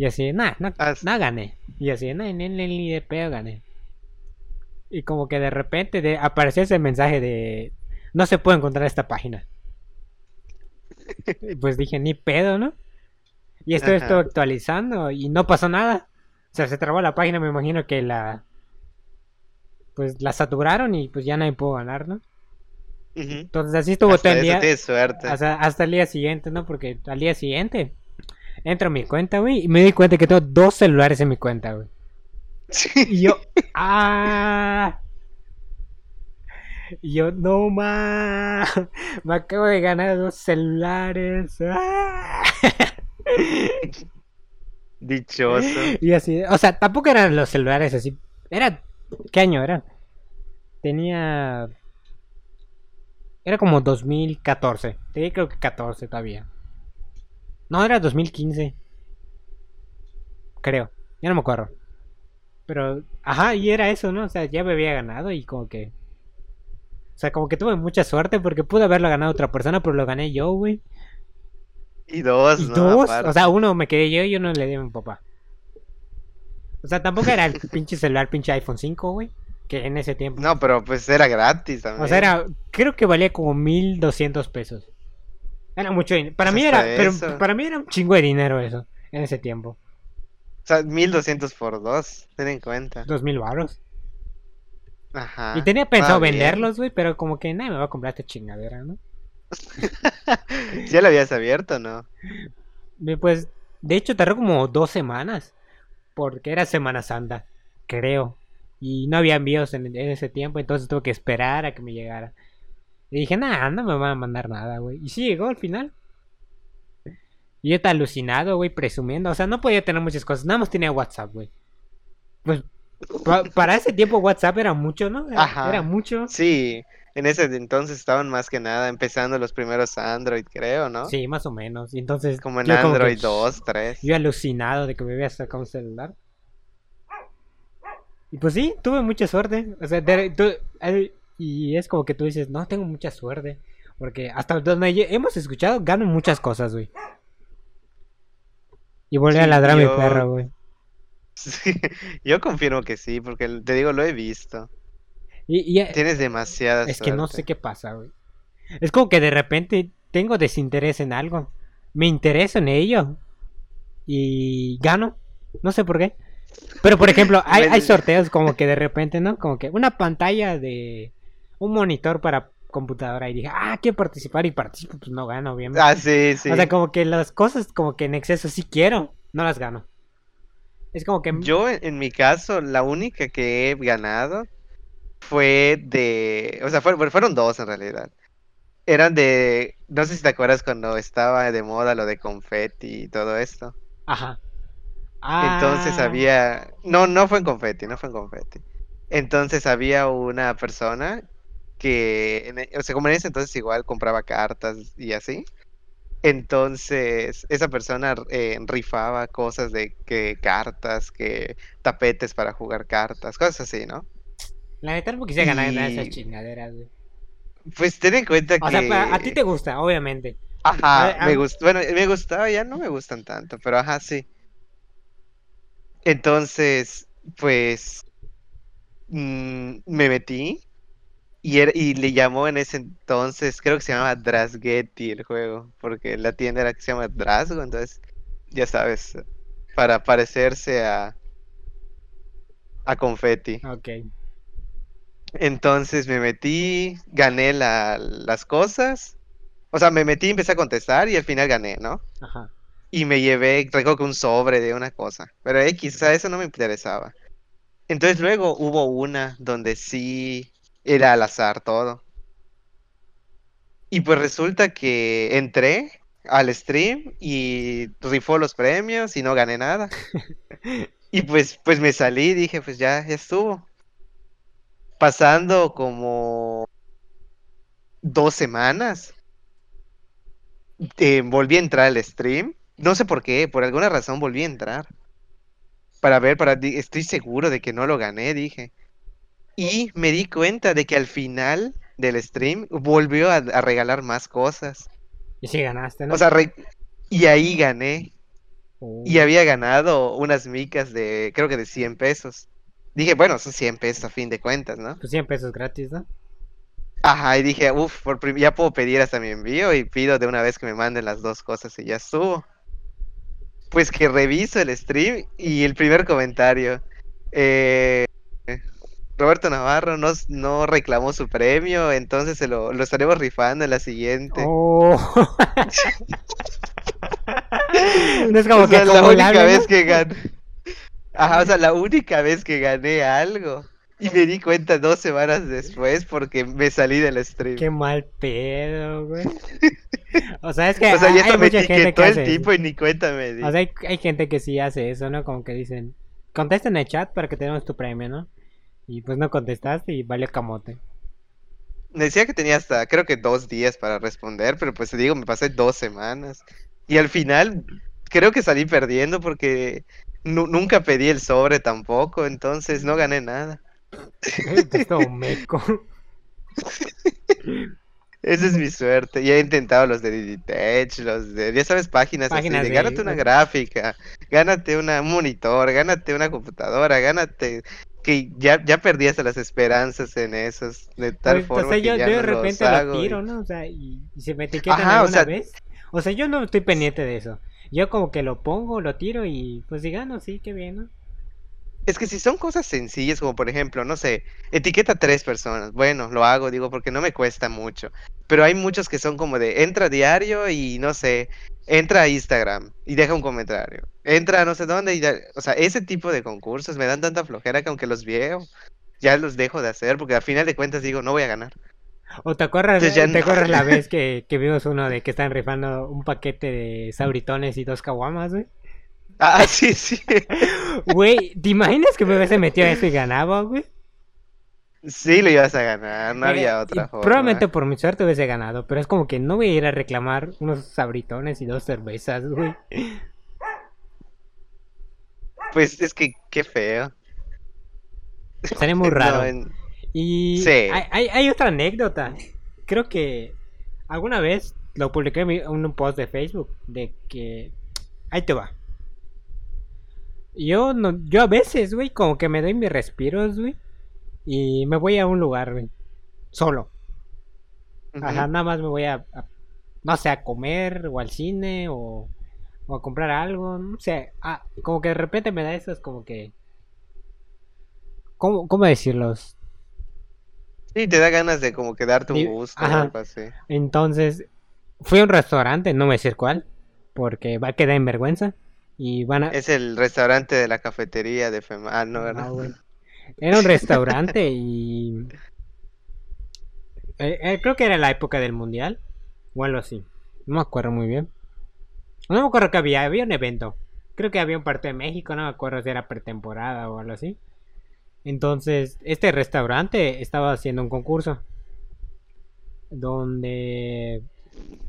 Y así, nah, no, Ah, no gané. Y así, nah, ni, ni, ni de pedo gané. Y como que de repente de, apareció ese mensaje de no se puede encontrar esta página. Y pues dije, ni pedo, ¿no? Y esto estuvo actualizando y no pasó nada. O sea, se trabó la página, me imagino que la pues la saturaron y pues ya nadie pudo ganar, ¿no? Entonces así estuvo Hasta todo el día. suerte. Hasta, hasta el día siguiente, ¿no? Porque al día siguiente entro a mi cuenta, güey, y me di cuenta que tengo dos celulares en mi cuenta, güey. Sí. Y yo, ¡ah! Y yo, no más, me acabo de ganar dos celulares. ¡ah! Dichoso. Y así, o sea, tampoco eran los celulares así. Era, ¿qué año era? Tenía, era como 2014. Tenía creo que 14 todavía. No, era 2015. Creo, ya no me acuerdo. Pero, ajá, y era eso, ¿no? O sea, ya me había ganado y como que... O sea, como que tuve mucha suerte porque pude haberlo ganado otra persona, pero lo gané yo, güey. Y dos, Y ¿no? dos, Aparte. o sea, uno me quedé yo y uno le di a mi papá. O sea, tampoco era el pinche celular, pinche iPhone 5, güey. Que en ese tiempo. No, pero pues era gratis también. o sea, era, creo que valía como 1200 pesos. Era mucho dinero. Para mí era, pero eso. para mí era un chingo de dinero eso, en ese tiempo. O sea, 1200 por dos, ten en cuenta. 2000 baros. Ajá. Y tenía pensado venderlos, güey, pero como que nadie me va a comprar esta chingadera, ¿no? ¿Ya lo habías abierto no? Pues, de hecho, tardó como dos semanas. Porque era Semana Santa, creo. Y no había envíos en, en ese tiempo, entonces tuve que esperar a que me llegara. Y dije, nah, no me van a mandar nada, güey. Y sí llegó al final. Y yo estaba alucinado, güey, presumiendo. O sea, no podía tener muchas cosas. Nada más tenía WhatsApp, güey. Pues, pa- para ese tiempo WhatsApp era mucho, ¿no? Era, Ajá. era mucho. Sí, en ese entonces estaban más que nada empezando los primeros Android, creo, ¿no? Sí, más o menos. Y entonces. Como en yo como que- Android 2, 3. Yo alucinado de que me había sacado un celular. Y pues sí, tuve mucha suerte. O sea, de- y es como que tú dices, no, tengo mucha suerte. Porque hasta donde hemos escuchado, gano muchas cosas, güey. Y volví a ladrar a yo- mi perro, güey. Sí, yo confirmo que sí, porque te digo, lo he visto. Y, y, eh, Tienes demasiada es que no sé qué pasa, güey. Es como que de repente tengo desinterés en algo. Me intereso en ello. Y gano. No sé por qué. Pero por ejemplo, hay, hay sorteos como que de repente, ¿no? Como que una pantalla de un monitor para computadora y dije, ah, quiero participar y participo, pues no gano, obviamente. Ah, sí, sí. O sea, como que las cosas como que en exceso sí quiero, no las gano. Es como que... Yo, en mi caso, la única que he ganado fue de. O sea, fue- bueno, fueron dos en realidad. Eran de. No sé si te acuerdas cuando estaba de moda lo de confeti y todo esto. Ajá. Entonces Ah, había. No, no fue en confeti, no fue en confeti. Entonces había una persona que. en e- O sea, como en ese entonces igual compraba cartas y así. Entonces, esa persona eh, rifaba cosas de que cartas, que tapetes para jugar cartas, cosas así, ¿no? La neta no quisiera ganar nada de esas Y- chingaderas, güey. Pues ten en cuenta O sea, que. a ti te gusta, obviamente. Ajá, a- me gustó. Bueno, me gustaba, ya no me gustan tanto, pero ajá, sí. Entonces, pues. mm, me metí. Y, era- y le llamó en ese entonces, creo que se llamaba Drasgetti el juego, porque la tienda era que se llama Drasgo, entonces, ya sabes, para parecerse a, a Confetti. Ok. Entonces me metí, gané la- las cosas, o sea, me metí y empecé a contestar y al final gané, ¿no? Ajá. Y me llevé, recuerdo que un sobre de una cosa, pero X, o sea, eso no me interesaba. Entonces luego hubo una donde sí era al azar todo. Y pues resulta que entré al stream y rifó los premios y no gané nada. Y pues, pues me salí, dije, pues ya, ya estuvo. Pasando como dos semanas, eh, volví a entrar al stream. No sé por qué, por alguna razón volví a entrar. Para ver, para, estoy seguro de que no lo gané, dije. Y me di cuenta de que al final del stream volvió a, a regalar más cosas. Y sí ganaste, ¿no? O sea, re- y ahí gané. Oh. Y había ganado unas micas de, creo que de 100 pesos. Dije, bueno, son 100 pesos a fin de cuentas, ¿no? Pues 100 pesos gratis, ¿no? Ajá, y dije, uff, prim- ya puedo pedir hasta mi envío y pido de una vez que me manden las dos cosas y ya estuvo. Pues que reviso el stream y el primer comentario. eh, Roberto Navarro no, no reclamó su premio, entonces se lo, lo estaremos rifando en la siguiente. Oh. no es como O sea, que la única ¿no? vez que gané. Ajá, o sea, la única vez que gané algo. Y me di cuenta dos semanas después porque me salí del stream. Qué mal pedo, güey. O sea, es que O sea, ya hay me mucha gente etiquetó que el hace tipo y ni cuenta me di. O sea, hay, hay gente que sí hace eso, ¿no? Como que dicen, contesta en el chat para que tengamos tu premio, ¿no? Y pues no contestaste y vale camote. Decía que tenía hasta, creo que dos días para responder, pero pues te digo, me pasé dos semanas. Y al final, creo que salí perdiendo porque nu- nunca pedí el sobre tampoco, entonces no gané nada. Es todo meco. Esa es mi suerte. Y he intentado los de Digitech, los de, ya sabes, páginas, Páginas de- gánate una gráfica, gánate una, un monitor, gánate una computadora, gánate... Que ya, ya perdí hasta las esperanzas en esos, de tal Pues, forma o sea, que yo, ya yo de no repente lo y- tiro, ¿no? O sea, y, y se me etiquetan Ajá, o alguna sea- vez. O sea, yo no estoy pendiente de eso. Yo como que lo pongo, lo tiro y pues si gano, sí, qué bien, ¿no? Es que si son cosas sencillas, como por ejemplo, no sé, etiqueta a tres personas. Bueno, lo hago, digo, porque no me cuesta mucho. Pero hay muchos que son como de entra diario y no sé, entra a Instagram y deja un comentario. Entra a no sé dónde y ya- o sea, ese tipo de concursos me dan tanta flojera que aunque los veo, ya los dejo de hacer porque al final de cuentas digo, no voy a ganar. O te acuerdas, ¿te no. acuerdas la vez que, que vimos uno de que están rifando un paquete de sabritones y dos caguamas, güey? Ah, sí, sí. Güey, ¿te imaginas que me hubiese metido a eso y ganaba, güey? Sí, lo ibas a ganar, no había otra forma. Probablemente por mi suerte hubiese ganado, pero es como que no voy a ir a reclamar unos sabritones y dos cervezas, güey. Pues es que qué feo. Sería muy No, raro. en- Y Sí. hay, hay, hay otra anécdota. Creo que alguna vez lo publiqué en un post de Facebook de que ahí te va. Yo no, yo a veces, güey, como que me doy mis respiros, güey, y me voy a un lugar, güey, solo. Ajá, nada más me voy a, a- no sé, a comer o al cine o, o a comprar algo, no sé, ah, como que de repente me da esos como que, ¿cómo, cómo decirlos? Sí, te da ganas de como que darte un gusto o algo así. Entonces, fui a un restaurante, no me voy a decir cuál, porque va a quedar en vergüenza. Y van a... Es el restaurante de la cafetería de Fema. Ah, no, ¿verdad? No, güey. Era un restaurante y... eh, eh, creo que era la época del mundial, o algo así. No me acuerdo muy bien. No me acuerdo que había, había un evento. Creo que había un partido de México, no me acuerdo si era pretemporada o algo así. Entonces, este restaurante estaba haciendo un concurso. Donde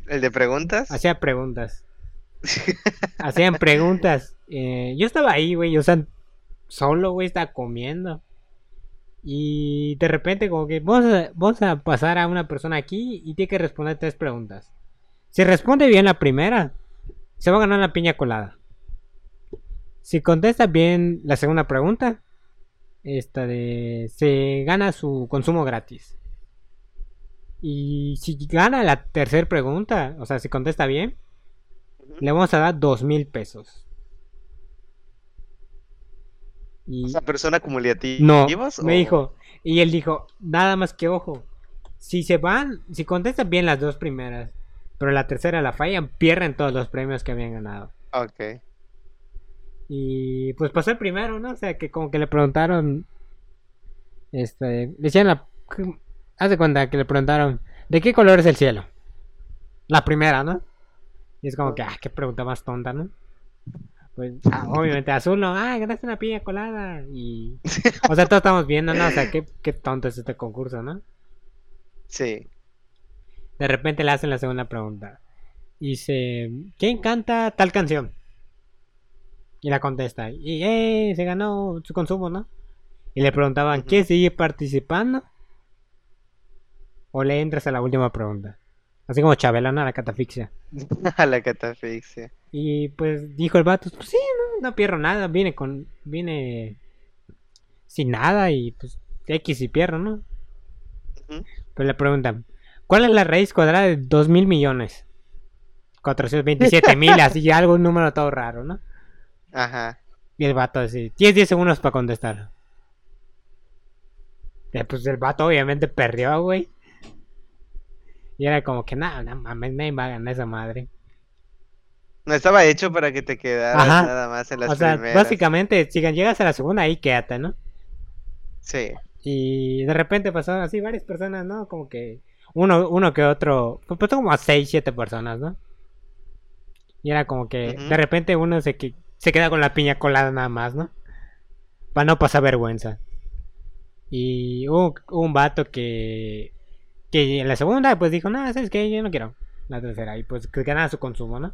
¿El de preguntas? hacía preguntas. Hacían preguntas. Eh, yo estaba ahí, güey. O sea, solo, güey, estaba comiendo. Y de repente, como que vamos a, vamos a pasar a una persona aquí y tiene que responder tres preguntas. Si responde bien la primera, se va a ganar la piña colada. Si contesta bien la segunda pregunta, esta de se gana su consumo gratis. Y si gana la tercera pregunta, o sea, si contesta bien, le vamos a dar dos mil pesos. Y O sea, persona acumulativa. no, o- me dijo, y él dijo, nada más que ojo, si se van, si contestan bien las dos primeras, pero la tercera la fallan, pierden todos los premios que habían ganado. Ok. Y pues pasó el primero, ¿no? O sea, que como que le preguntaron, este, le decían la, haz de cuenta que le preguntaron, ¿de qué color es el cielo? La primera, ¿no? Y es como que, ah, qué pregunta más tonta, ¿no? Pues, ah, obviamente, azul no, ah, ganaste una piña colada. Y. O sea, todos estamos viendo, ¿no? O sea, qué, qué tonto es este concurso, ¿no? Sí. De repente le hacen la segunda pregunta. Y dice, ¿quién canta tal canción? Y la contesta. Y eh, se ganó su consumo, ¿no? Y le preguntaban, Ujú. ¿quieres seguir participando? O le entras a la última pregunta. Así como Chabela, ¿no? A la catafixia. A la catafixia. Y pues dijo el vato, pues sí, no, no pierdo nada, viene con, viene sin nada y pues X y pierdo, ¿no? Pues le preguntan, ¿cuál es la raíz cuadrada de 2 mil millones? 427 mil, así algo, un número todo raro, ¿no? Ajá. Y el vato así, tienes 10 segundos para contestar. Y pues el vato obviamente perdió, güey. Y era como que, nada, no mames, nadie va a ganar esa madre. No estaba hecho para que te quedaras Ajá. nada más en las o sea, primeras. básicamente, si llegas a la segunda, ahí quédate, ¿no? Sí. Y de repente pasaron así varias personas, ¿no? Como que uno, uno que otro, pues pasó como a 6, 7 personas, ¿no? Y era como que de repente uno se, que, se queda con la piña colada nada más, ¿no? Para no pasar vergüenza. Y hubo, un vato que, que en la segunda pues dijo, no, ¿sabes qué? Yo no quiero. La tercera, y pues que ganaba su consumo, ¿no?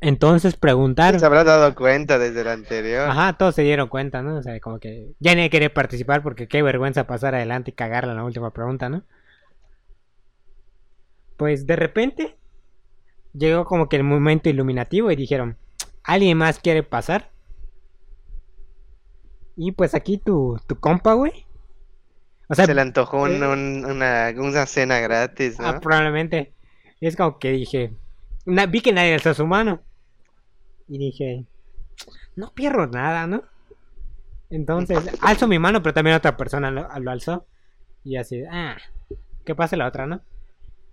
Entonces preguntaron. Se habrá dado cuenta desde la anterior. Ajá, todos se dieron cuenta, ¿no? O sea, como que ya nadie quería participar porque qué vergüenza pasar adelante y cagarla en la última pregunta, ¿no? Pues de repente llegó como que el momento iluminativo y dijeron, ¿alguien más quiere pasar? Y pues aquí tu, tu compa, güey. O sea, Se le antojó eh, un- una, una cena gratis, ¿no? ah, probablemente. Y es como que dije, na- vi que nadie alzó su mano. Y dije, no pierdo nada, ¿no? Entonces, alzo mi mano, pero también otra persona lo, lo alzó. Y así, ah, que pase la otra, ¿no?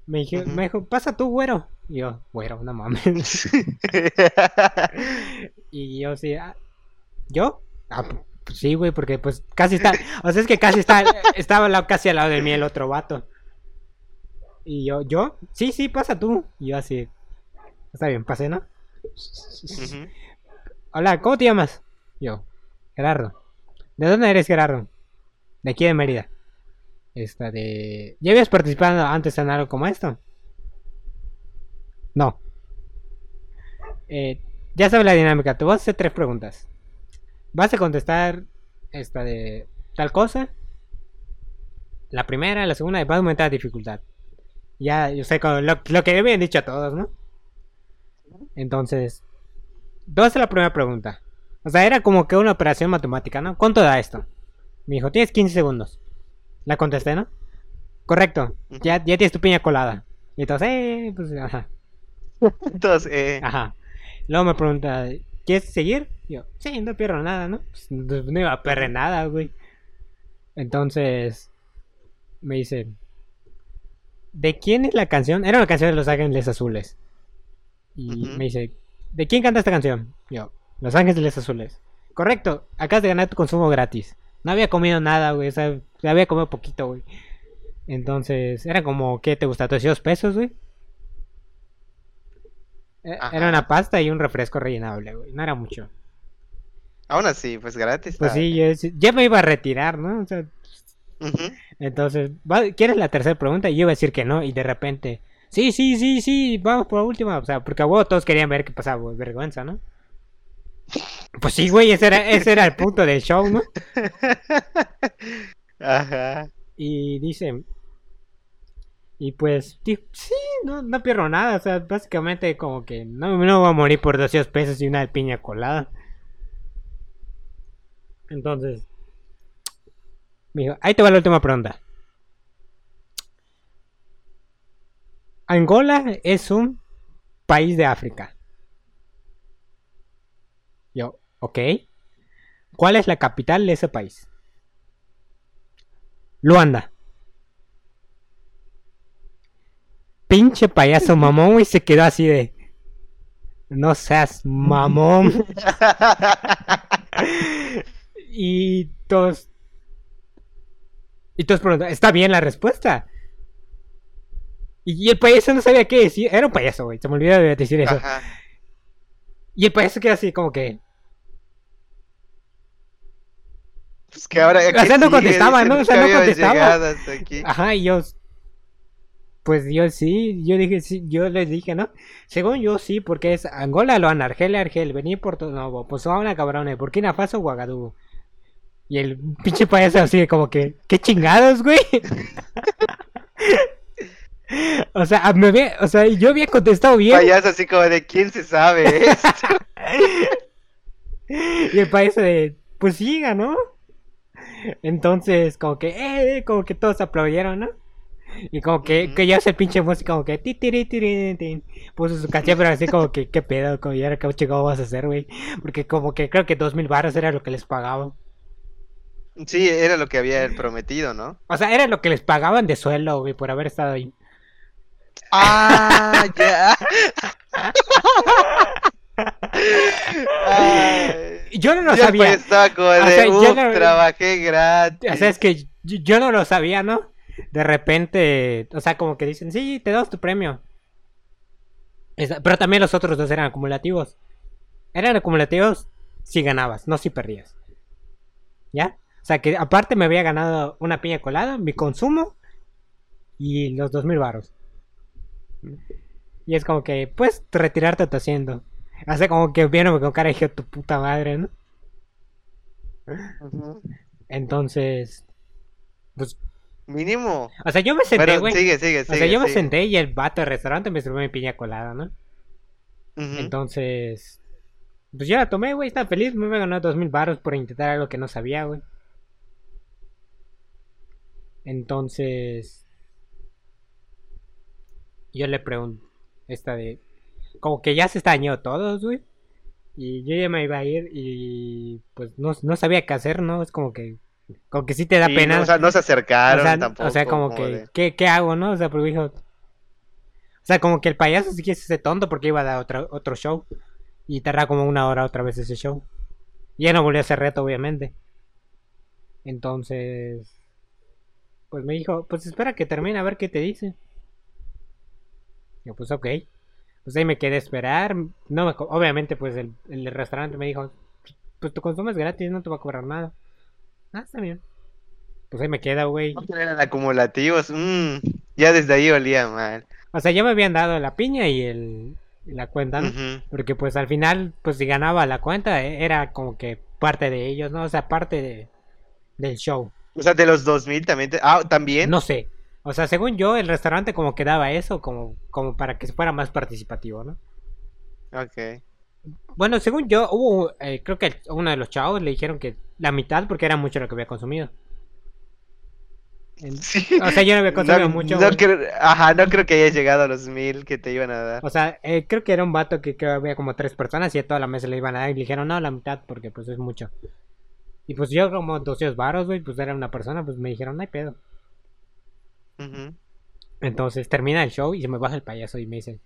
Me, Ujú. me dijo, pasa tú, güero. Y yo, güero, no mames. y yo sí, ah, ¿yo? Ah, pu- pues sí, güey, porque pues casi está, o sea, es que casi está, estaba al lado- casi al lado de mí el otro vato. Y yo, ¿yo? Sí, sí, pasa tú. Y yo así, está bien, pasé, ¿no? Hola, ¿cómo te llamas? Yo, Gerardo. ¿De dónde eres, Gerardo? De aquí de Mérida. Esta de... ¿Ya habías participado antes en algo como esto? No. Eh, ya sabes la dinámica. Te voy a hacer tres preguntas. Vas a contestar esta de tal cosa. La primera, la segunda, y va a aumentar la dificultad. Ya, yo sé con lo, lo que habían dicho a todos, ¿no? Entonces, Voy a hacer la primera pregunta. O sea, era como que una operación matemática, ¿no? ¿Cuánto da esto? Me dijo, tienes 15 segundos. La contesté, ¿no? Correcto. Ya, ya tienes tu piña colada. Y entonces, eh, pues, ajá. Entonces, eh, Ajá. Luego me pregunta, ¿quieres seguir? Yo, sí, no pierdo nada, ¿no? Pues, no, no iba a perder nada, güey. Entonces, me dice, ¿de quién es la canción? Era una canción de Los Ángeles Azules. Y me dice, ¿de quién canta esta canción? Yo, Los Ángeles Azules. Correcto, acabas de ganar tu consumo gratis. No había comido nada, güey. O sea, había comido poquito, güey. Entonces, era como, ¿qué te gusta? ¿200 pesos, güey? E- Ajá. Era una pasta y un refresco rellenable, güey. No era mucho. aún así, pues gratis. Pues sí, yo, ya me iba a retirar, ¿no? O sea, entonces, ¿va- ¿quieres la tercera pregunta? Y yo iba a decir que no, y de repente, sí, sí, sí, sí, vamos por la última. O sea, porque a huevo todos querían ver qué pasaba, vergüenza, ¿no? Pues sí, güey, ese era, ese era el punto del show, ¿no? Ajá. Y dice, y pues, sí, no, no pierdo nada, o sea, básicamente como que no, no voy a morir por 200 pesos y una piña colada. Entonces, me dijo, ahí te va la última pregunta. Angola es un país de África. Yo, ok. ¿Cuál es la capital de ese país? Luanda. Pinche payaso mamón, y se quedó así de. No seas mamón. y todos. Y todos preguntan, ¿está bien la respuesta? Y, y el payaso no sabía qué decir. Era un payaso, güey. Se me olvidó de decir eso. Ajá. Y el payaso queda así como que... Pues que ahora. O sea, no contestaba, ¿no? O sea, no contestaba. Ajá, y yo... Pues yo sí, yo dije sí, yo les dije, ¿no? Según yo sí, porque es Angola, lo Argel, Argel, venir por todo nuevo, pues son una cabrona, Burkina Faso, Ouagadougou. Y el pinche payaso así como que, qué chingados, güey. o sea, me había, o sea, yo había contestado bien. Payaso así como de quién se sabe esto. y el payaso de, pues siga, ¿no? Entonces, como que, eh, como que todos aplaudieron, ¿no? Y como que, que ya hace el pinche música, como que ti, ti, ti, puso su canción, pero así como que, qué pedo, como ya qué chico vas a hacer, güey. Porque como que creo que dos mil barras era lo que les pagaban. Sí, era lo que había prometido, ¿no? O sea, era lo que les pagaban de suelo, güey, por haber estado ahí. Ah, ya. yo no lo sabía. Como de, trabajé gratis. O sea, es que yo no lo sabía, ¿no? de repente, o sea, como que dicen, sí, te das tu premio. Pero también los otros dos eran acumulativos. Eran acumulativos si ganabas, no si perdías. ¿Ya? O sea que aparte me había ganado una piña colada, mi consumo y los dos mil baros. Y es como que, pues, retirarte te haciendo. Hace como que vieron con cara de tu puta madre, ¿no? Entonces, pues Mínimo. O sea, yo me senté, güey. Sigue, sigue, sigue. O sea, yo me senté y el vato del restaurante me sirvió mi piña colada, ¿no? Entonces. Pues yo la tomé, güey. Estaba feliz. Me ganar dos mil baros por intentar algo que no sabía, güey. Entonces. Yo le pregunto. Esta de. Como que ya se estañó todos, güey. Y yo ya me iba a ir y. Pues no, no sabía qué hacer, ¿no? Es como que como que sí te da pena. No, o sea, no se acercaron o sea, tampoco. O sea, como, que, ¿qué, ¿qué, hago, no? O sea, porque dijo. O sea, como que el payaso sí que se tonto porque iba a dar otro, otro show. Y tardaba como una hora otra vez ese show. Y ya no volvió a hacer reto, obviamente. Entonces. Pues me dijo, pues espera que termine a ver qué te dice. Yo, pues ok. Pues ahí me quedé a esperar. No me, obviamente, pues el, el restaurante me dijo, pues tu consumo es gratis, no te va a cobrar nada. Ah, está bien. Pues ahí me queda, güey. No eran acumulativos. Mmm, ya desde ahí olía mal. O sea, ya me habían dado la piña y el la cuenta, ¿no? Porque pues al final, pues si ganaba la cuenta, eh, era como que parte de ellos, ¿no? O sea, parte de, del show. O sea, de los 2000 también. Ah, también. No sé. O sea, según yo, el restaurante como que daba eso, como, como para que fuera más participativo, ¿no? Ok. Bueno, según yo, hubo, eh, creo que uno de los chavos le dijeron que la mitad porque era mucho lo que había consumido. O sea, yo no había consumido mucho. ajá, no creo que haya llegado a los mil que te iban a dar. O sea, eh, creo que era un vato que, había como tres personas y a toda la mesa le iban a dar y le dijeron, no, la mitad porque pues es mucho. Y pues yo como 200 varos, güey, pues era una persona, pues me dijeron, no hay pedo. Entonces termina el show y se me baja el payaso y me dice,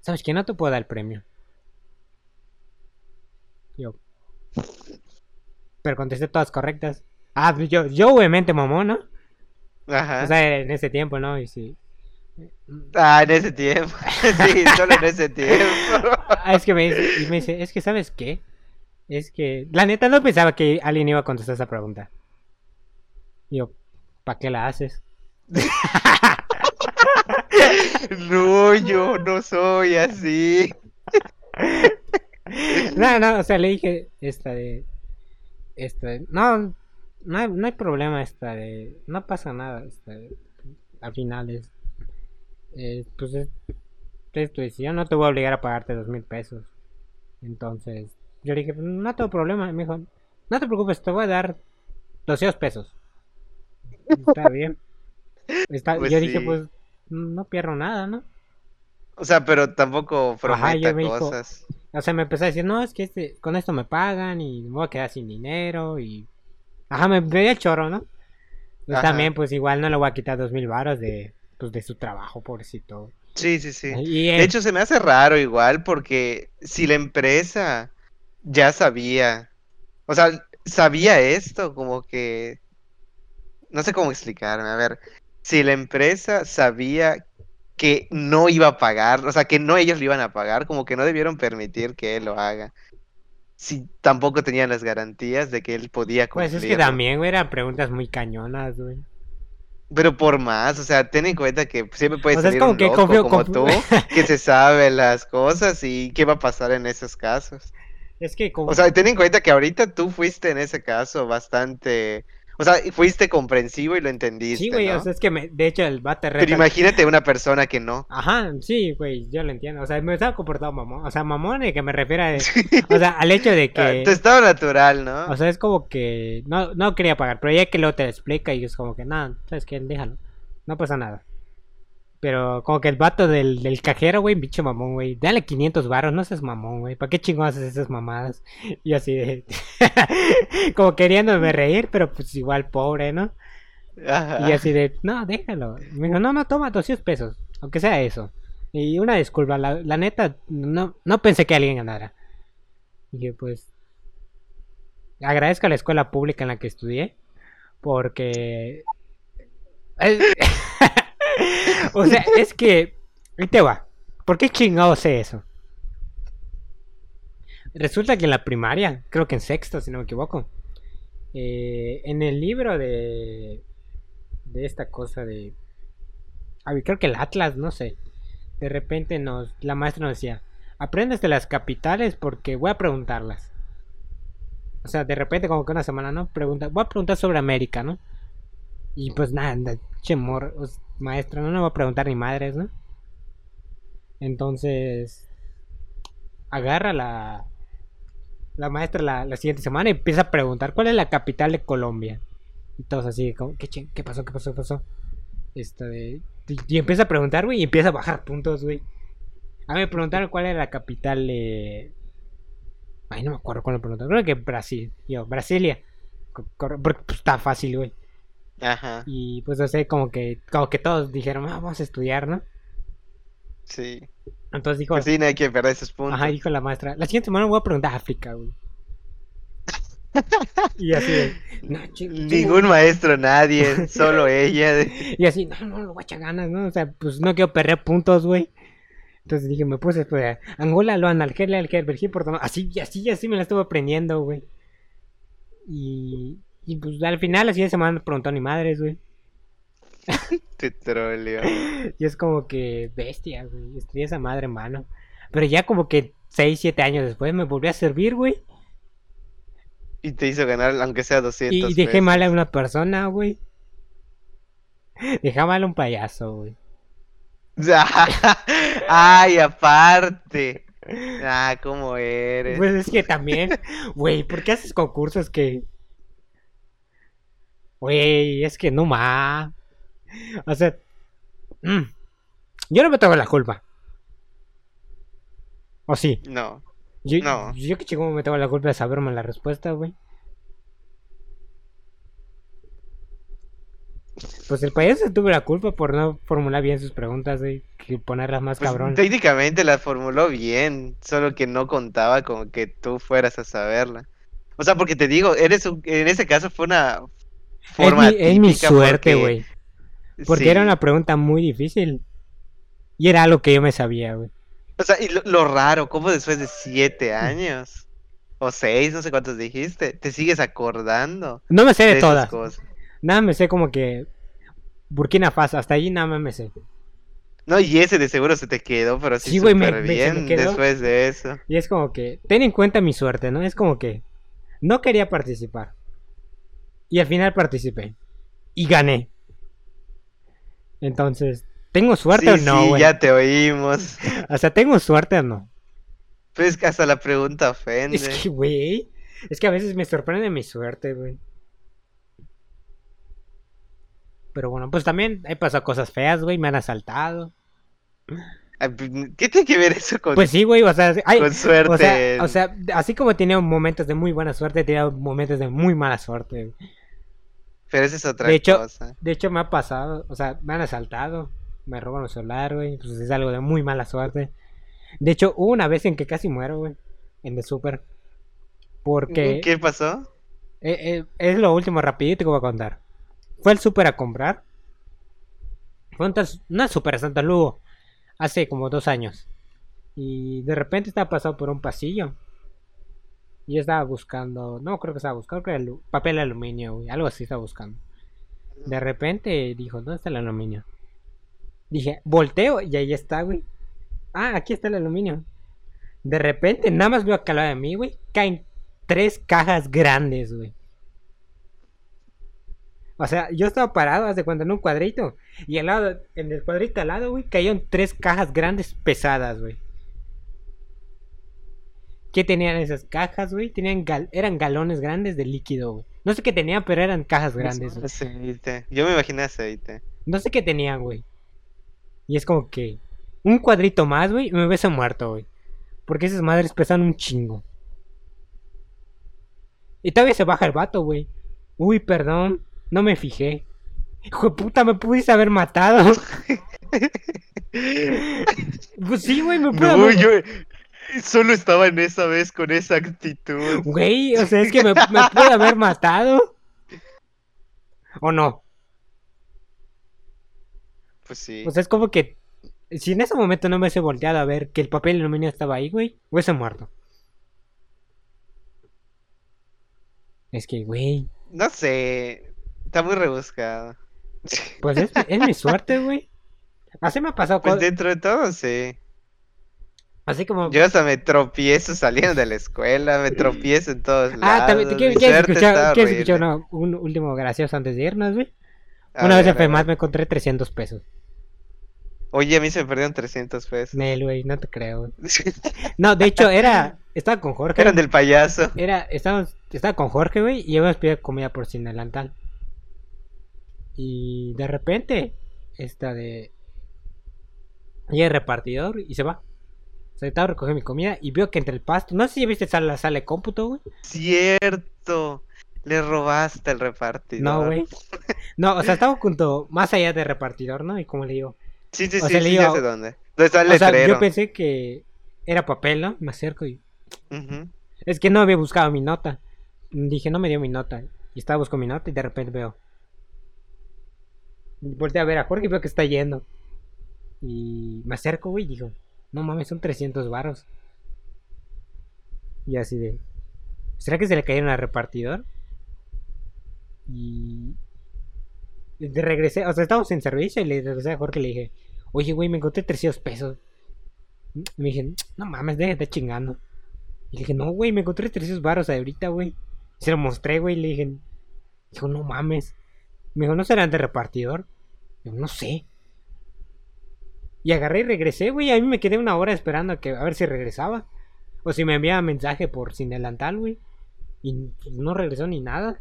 ¿sabes qué? No te puedo dar el premio. Yo. Pero contesté todas correctas. Ah, pues yo, yo obviamente mamó, ¿no? Ajá. O sea, en ese tiempo, ¿no? Y sí. Ah, en ese tiempo. sí, solo en ese tiempo. Ah, es que me dice, y me dice, es que ¿sabes qué? Es que, la neta no pensaba que alguien iba a contestar esa pregunta. Y yo, ¿para qué la haces? no, yo no soy así. no, no, o sea, le dije esta de. Esta de, no, no hay, no hay problema esta de. No pasa nada. Esta al final es. Eh, pues es, es tu decisión, no te voy a obligar a pagarte dos mil pesos. Entonces, yo le dije, no tengo problema. Me dijo, no te preocupes, te voy a dar 200 pesos. Está bien. Está, pues yo dije, pues no pierdo nada, ¿no? O sea, pero tampoco prometa cosas. o sea, me empezó a decir, no, es que este, con esto me pagan y me voy a quedar sin dinero y... Ajá, me veía el chorro, ¿no? Y también, pues igual no le voy a quitar dos mil varos de, pues, de su trabajo, pobrecito. Sí, sí, sí. De hecho, se me hace raro igual porque si la empresa ya sabía, o sea, sabía esto, como que... No sé cómo explicarme, a ver, si la empresa sabía que no iba a pagar, o sea, que no ellos lo iban a pagar, como que no debieron permitir que él lo haga. Si tampoco tenían las garantías de que él podía Pues cumplirlo. es que también, eran preguntas muy cañonas, güey. Pero por más, o sea, ten en cuenta que siempre puede O sea, salir como un que loco confío- como confío- tú, que se sabe las cosas y qué va a pasar en esos casos. Es que como... O sea, ten en cuenta que ahorita tú fuiste en ese caso bastante, o sea, fuiste comprensivo y lo entendiste, sí, güey, ¿no? o sea, es que me... de hecho el vato Pero imagínate una persona que no. Ajá, sí, güey, yo lo entiendo. O sea, me estaba comportando mamón. O sea, mamón de que me refiero a... O sea, al hecho de Ah, que... Tu estado natural, ¿no? O sea, es como que no, no quería pagar, pero ya que luego te lo explica y es como que, nada, ¿sabes qué? Déjalo. No pasa nada. Pero como que el vato del, del cajero, güey, bicho mamón, güey. Dale 500 baros, no seas mamón, güey. ¿Para qué chingón haces esas mamadas? Y así de... como queriéndome reír, pero pues igual pobre, ¿no? Ajá. Y así de, no, déjalo. Me dijo, no, no, toma 200 pesos, aunque sea eso. Y una disculpa, la, la neta, no, no pensé que alguien ganara. Y dije, pues, agradezco a la escuela pública en la que estudié, porque... O sea, es que... Te va. ¿Por qué chingado sé eso? Resulta que en la primaria, creo que en sexto, si no me equivoco, eh, en el libro de de esta cosa de a ver, creo que el Atlas, no sé. De repente nos la maestra nos decía, "Aprendes de las capitales porque voy a preguntarlas." O sea, de repente como que una semana, ¿no? Pregunta, voy a preguntar sobre América, ¿no? Y pues nada, anda, che mor- o s- maestra, no me va a preguntar ni madres, ¿no? Entonces agarra la la maestra la, la siguiente semana y empieza a preguntar cuál es la capital de Colombia. Y todos así, como, ¿qué, ¿qué pasó? ¿Qué pasó? ¿Qué pasó? Esta de... Y, empieza a preguntar, güey, y empieza a bajar puntos, güey. A mí me preguntaron cuál era la capital de... Ay, no me acuerdo cuál me preguntaron. Creo que Brasil. Yo, Brasilia. Porque pues, está fácil, güey. Ajá, Y pues, o sea, como que, como que todos dijeron, "Ah, vamos a estudiar, ¿no? sí. Entonces dijo, Pues sí, no hay que perder esos puntos. ajá, dijo la maestra, la siguiente semana voy a preguntar a África, güey. y así de, "No, ching- chingo". Ningún maestro, nadie, solo ella. Y así, no, no, lo voy a echar ganas, ¿no? O sea, pues no quiero perder puntos, güey. Entonces dije, me puse, pues, Angola, Luan, Algeria, Algeria, Bélgica, Portugal. Así, así, así me la estuve aprendiendo, güey. Y, y pues al final, así de semana preguntó ni madres, güey. Te troleo. Y es como que bestia, güey. Estudié esa madre en mano. Pero ya como que 6, 7 años después me volvió a servir, güey. Y te hizo ganar, aunque sea 200 Y dejé pesos. mal a una persona, güey. Dejé mal a un payaso, güey. Ay, aparte. Ah, ¿cómo eres? Pues es que también, güey, ¿por qué haces concursos que... Güey, es que no más. O sea, mm, yo no me tengo la culpa. ¿O sí? No. Yo, No. yo que chingo me tengo la culpa de saberme la respuesta, güey. Pues el payaso tuvo la culpa por no formular bien sus preguntas. Que ponerlas más Pues, cabrón. técnicamente la formuló bien, solo que no contaba con que tú fueras a saberla. O sea, porque te digo, eres un- en ese caso fue una Es mi, es mi típica suerte, güey. Porque sí. era una pregunta muy difícil. Y era algo que yo me sabía, güey. O sea, y lo, lo raro, ¿cómo después de siete años? O seis, no sé cuántos dijiste, te sigues acordando No me sé de, todas. cosas. Nada me sé como que Burkina Faso, hasta allí nada más me sé. No, y ese de seguro se te quedó, pero sí, Sí, me- me- me bien quedó. después de eso. Y es como que, ten en cuenta mi suerte, ¿no? Es como que no quería participar. Y al final participé. Y gané. Entonces, ¿tengo suerte o no, sí, ya te oímos. O sea, ¿tengo suerte o no? Pues que hasta la pregunta ofende. Es que, güey, es que a veces me sorprende mi suerte, güey. Pero bueno, pues también he pasado cosas feas, güey, me han asaltado. Ay, pues, ¿Qué tiene que ver eso con, Pues sí, güey, o sea, hay, con suerte? o sea, o sea, así como tenido momentos de muy buena suerte, tenido momentos de muy mala suerte. Pero esa es otra de hecho- cosa. De hecho, me ha pasado, o sea, me han asaltado, me roban el celular, güey, pues es algo de muy mala suerte. De hecho, hubo una vez en que casi muero, güey, en el súper. Porque ¿Qué pasó? eh, eh, es lo último rapidito que voy a contar. Fue al súper a comprar. Fue un una super Santa Lugo. Hace como dos años. Y de repente estaba pasando por un pasillo. Y yo estaba buscando, no creo que estaba buscando, creo que era papel aluminio, güey, algo así estaba buscando. De repente dijo, ¿dónde está el aluminio? Dije, volteo y ahí está, güey. Ah, aquí está el aluminio. De repente, nada más veo acá al lado de mí, güey, caen tres cajas grandes, güey. O sea, yo estaba parado, haz de cuenta, en un cuadrito. Y al lado, en el cuadrito al lado, güey, cayeron tres cajas grandes pesadas, güey. ¿Qué tenían esas cajas, güey? Tenían gal- eran galones grandes de líquido, güey. No sé qué tenían, pero eran cajas grandes, güey. Aceite. Yo me imaginé aceite. No sé qué tenían, güey. Y es como que un cuadrito más, güey, y me hubiese muerto, güey. Porque esas madres pesan un chingo. Y todavía se baja el vato, güey. Uy, perdón, no me fijé. Hijo de puta, me pudiste haber matado. Pues sí, güey, me pude No, haber... yo solo estaba en esa vez con esa actitud. Güey, o sea, es que me, me pude haber matado. ¿O no? Pues sí. O sea, es como que si en ese momento no me hubiese volteado a ver que el papel aluminio estaba ahí, güey, hubiese muerto. Es que, güey, No sé. Está muy rebuscado. pues es, es mi suerte, güey. Así me ha pasado Pues dentro de todo, sí. Así como... Yo hasta me tropiezo saliendo de la escuela, me tropiezo en todos lados. Ah, también, ¿quieres, quieres escuchar, quieres escuchar una- un último gracioso antes de irnos, güey? Una vez en ver. me encontré 300 pesos. Oye, a mí se me perdieron 300 pesos. Nel, güey, no te creo. No, de hecho, era... Estaba con Jorge. Eran del payaso. Era, estábamos, estaba con Jorge, güey, y a pedir comida por sin delantal. Y de repente, esta de. Llega el repartidor y se va. O sea, estaba a recoger mi comida y veo que entre el pasto. No sé si viste sale la sala de cómputo, güey. Cierto. Le robaste el repartidor. No, güey. No, o sea, estaba junto, más allá de repartidor, ¿no? Y como le digo. Sí, sí, O sí, sea, le sí, ya digo- sé dónde. ¿Dónde está el O sea, letrero? yo pensé que era papel, ¿no? Me acerco y. Es que no había buscado mi nota. Dije, no me dio mi nota. Y estaba buscando mi nota y de repente veo. Volteé a ver a Jorge y veo que está yendo. Y me acerco, güey, y digo, no mames, son 300 varos. Y así de, ¿será que se le cayeron al repartidor? Y regresé, o sea, estábamos en servicio y le regresé a Jorge y le dije, oye, güey, me encontré 300 pesos. Me dije, no mames, déjate chingando. Y le dije, no, güey, me encontré 300 varos ahorita, güey. Se lo mostré, güey, y le dije, dijo, no mames. Me dijo, ¿no serán de repartidor? Digo, no sé. Y agarré y regresé, güey. A mí me quedé una hora esperando a, que, a ver si regresaba. O si me enviaba mensaje por sin delantal, güey. Y pues, no regresó ni nada.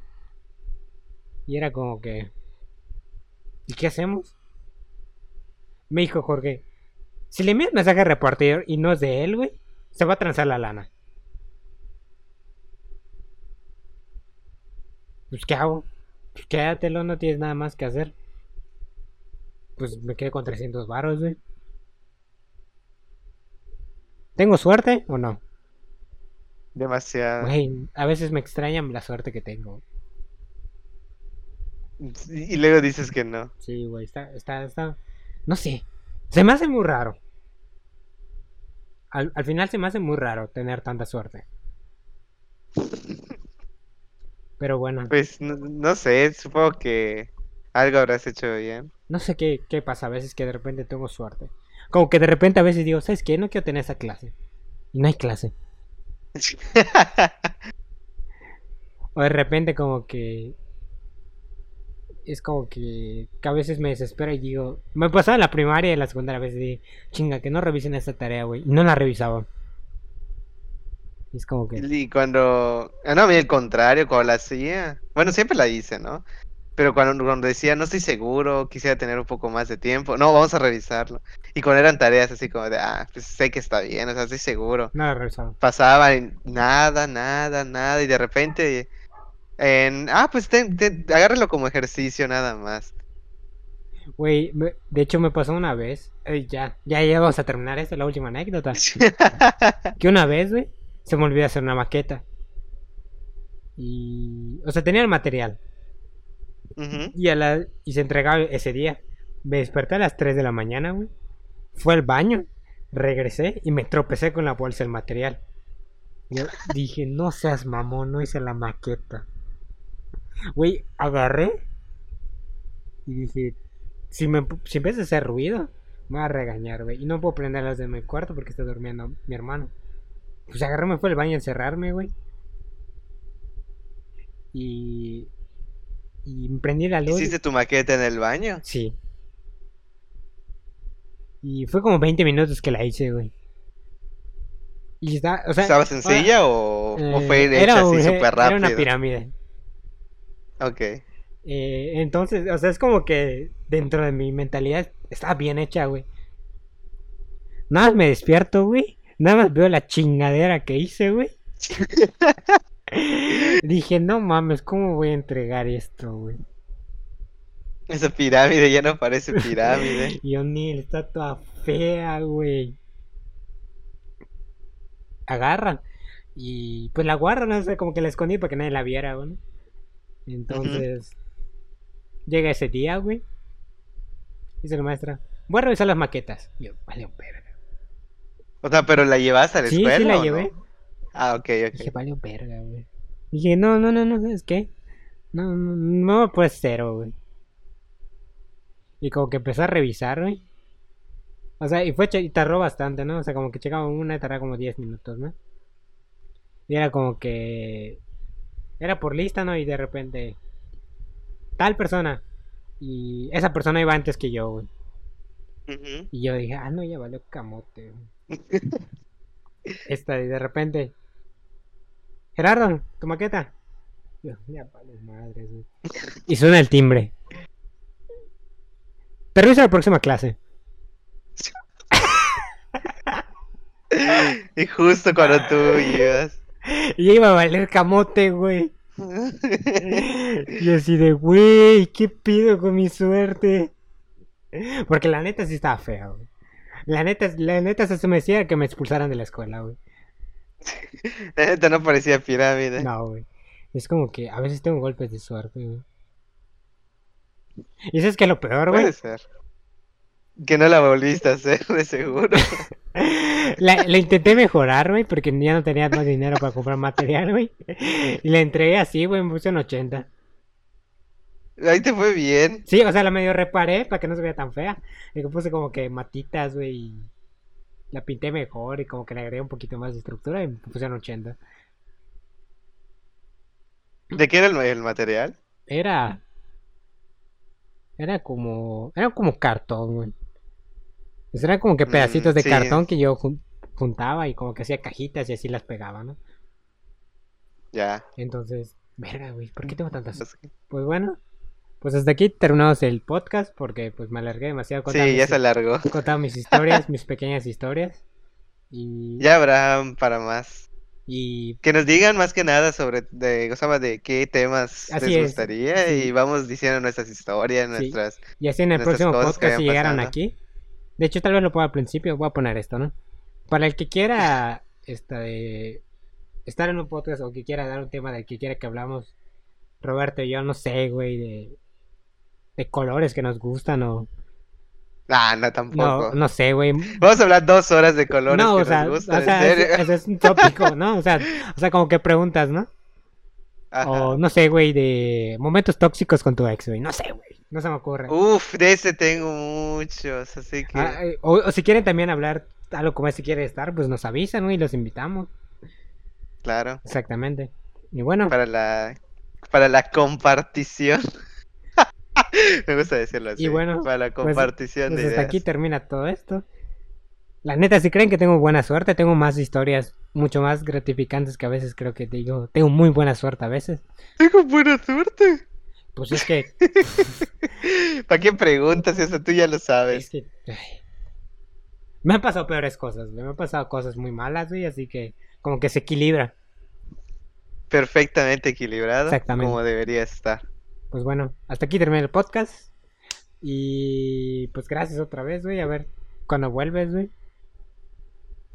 Y era como que... ¿Y qué hacemos? Me dijo Jorge. Si le envías mensaje al repartidor y no es de él, güey, se va a transar la lana. Pues ¿qué hago? Pues quédatelo, no tienes nada más que hacer. Pues me quedé con 300 varos, güey. ¿Tengo suerte o no? Demasiado. Güey, a veces me extraña la suerte que tengo. Y y luego dices que no. Sí, güey, está, está, está. No sé. Se me hace muy raro. Al, al final se me hace muy raro tener tanta suerte. Pero bueno, Pues no, no sé, supongo que algo habrás hecho bien. no sé qué, qué pasa a veces que de repente tengo suerte. Como que de repente a veces digo, ¿sabes qué? No quiero tener esa clase. Y no hay clase. O de repente como que... Es como que, que a veces me desespero y digo... Me pasaba en la primaria y en la secundaria a veces digo, chinga, que no revisen esta tarea, güey. Y no la revisaba. Y es como que... Y cuando... ah, No, a mí el contrario, cuando la hacía... Bueno, siempre la hice, ¿no? Pero cuando, cuando decía, no estoy seguro, quisiera tener un poco más de tiempo. No, vamos a revisarlo. Y cuando eran tareas así como de, ah, pues sé que está bien, o sea, estoy seguro. No la revisaba. Pasaba en nada, nada, nada, y de repente... En, ah, pues ten- ten- agárralo como ejercicio nada más. Güey, de hecho me pasó una vez. eh, ya, ya, ya vamos a terminar esta, la última anécdota. Que una vez, güey, se me olvidó hacer una maqueta. Y... O sea, tenía el material. Y, a la... y se entregaba ese día. Me desperté a las 3 de la mañana, güey. Fue al baño, regresé y me tropecé con la bolsa del material. Yo dije, no seas mamón, no hice la maqueta. Güey, agarré y dije, si, me, si empieza a hacer ruido, me va a regañar, güey. Y no puedo prender las de mi cuarto porque está durmiendo mi hermano. Pues agarré, me fue al baño a encerrarme, güey. Y. Y prendí la luz. ¿Hiciste tu maqueta en el baño? Sí. Y fue como 20 minutos que la hice, güey. Y está, o sea, ¿Estaba sencilla o, o eh, fue hecha era, así un- súper rápido? Era una pirámide. Ok. Eh, entonces, o sea, es como que dentro de mi mentalidad estaba bien hecha, güey. Nada más me despierto, güey. Nada más veo la chingadera que hice, güey. Dije, no mames, ¿cómo voy a entregar esto, güey? Esa pirámide ya no parece pirámide. Y O'Neill está toda fea, güey. Agarran. Y pues la guardan, no sé, como que la escondí para que nadie la viera, güey. Entonces, llega ese día, güey. Dice la maestra, voy a revisar las maquetas. Y yo, vale, un. O sea, pero la llevas a la Sí, sí escuela. la o llevé. no? Ah, ok, Dije, ok. vale, un verga, güey. Dije, no, no, no, no, ¿sabes qué? No, no, no, pues cero, güey. Y como que empecé a revisar, güey. O sea, y fue y tardó bastante, ¿no? O sea, como que checaba una y tardaba como 10 minutos, ¿no? Y era como que. Era por lista, ¿no? Y de repente. Tal persona. Y esa persona iba antes que yo, güey. Y yo dije, ah, no, ya valió camote. güey. Esta, y de repente. Gerardo, tu maqueta. Madre, güey. Y suena el timbre. Permiso a la próxima clase. Y justo cuando tú ibas. Y ya iba a valer camote, güey. Y así de, güey, ¿qué pido con mi suerte? Porque la neta sí estaba fea, güey. La neta, la neta se me decía que me expulsaran de la escuela, güey. La neta no parecía pirámide. No, güey. Es como que a veces tengo golpes de suerte, güey. Y eso es que lo peor, güey. Puede ser. Que no la volviste a hacer, de seguro. La, la intenté mejorar, güey, porque ya no tenía más dinero para comprar material, güey. Y la entregué así, güey, me puse en 80. Ahí te fue bien. Sí, o sea, la medio reparé para que no se vea tan fea. Y que puse como que matitas, güey, y la pinté mejor y como que le agregué un poquito más de estructura y me puse en 80. ¿De qué era el, el material? Era... Era como... Era como cartón, güey. Eran como que Mm, pedacitos de sí. cartón que yo jun- juntaba y como que hacía cajitas y así las pegaba, ¿no? Ya. Entonces, verga, güey, ¿por qué tengo tantas? Pues bueno, pues hasta aquí terminamos el podcast porque pues me alargué demasiado contando, Sí, ya mis, se alargó. contando mis historias, mis pequeñas historias. Y, Ya habrá para más. y Que nos digan más que nada sobre de, o sea, de qué temas Así les es, gustaría sí. y vamos diciendo nuestras historias, Sí. nuestras... y así en el próximo podcast si pasando. aquí. De hecho, tal vez lo ponga al principio, voy a poner esto, ¿no? Para el que quiera esta de estar en un podcast o que quiera dar un tema del que quiera que hablamos, Roberto y yo, no sé, güey, de, de colores que nos gustan o... Ah, no, tampoco. no sé, güey. Vamos a hablar dos horas de colores No, que o sea, nos gustan, o sea, es un tópico, ¿no? O sea, o sea, como que preguntas, ¿no? Ajá. O no sé, güey, de momentos tóxicos con tu ex, güey. No sé, güey. No se me ocurre. Uf, de ese tengo muchos, así que... Ah, eh, o, o si quieren también hablar algo como ese quiere estar, pues nos avisan, güey, y los invitamos. Claro, Exactamente. Y bueno, para la... Para la compartición. Me gusta decirlo así. Y bueno, para la pues- compartición pues de hasta ideas. aquí termina todo esto. La neta, si creen que tengo buena suerte, tengo más historias mucho más gratificantes que a veces creo que digo, tengo muy buena suerte a veces. Tengo buena suerte. Pues es que, ¿Para qué preguntas eso? Tú ya lo es sabes. que, me han pasado peores cosas, me han pasado cosas muy malas, güey, así que como que se equilibra. Perfectamente equilibrado. Exactamente. Como debería estar. Pues bueno, hasta aquí termina el podcast. Y pues gracias otra vez, güey, a ver cuando vuelves, güey.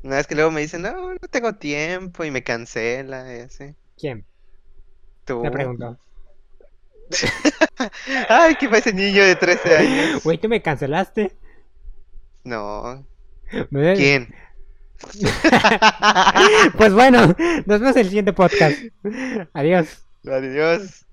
Una vez que luego me dicen, no, no tengo tiempo y me cancela y así. ¿Quién? Tú. Te pregunto. Ay, ¿qué ese niño de 13 años? Güey, ¿tú me cancelaste? No, Me- ¿Quién? Pues bueno, nos vemos en el siguiente podcast. Adiós. Adiós.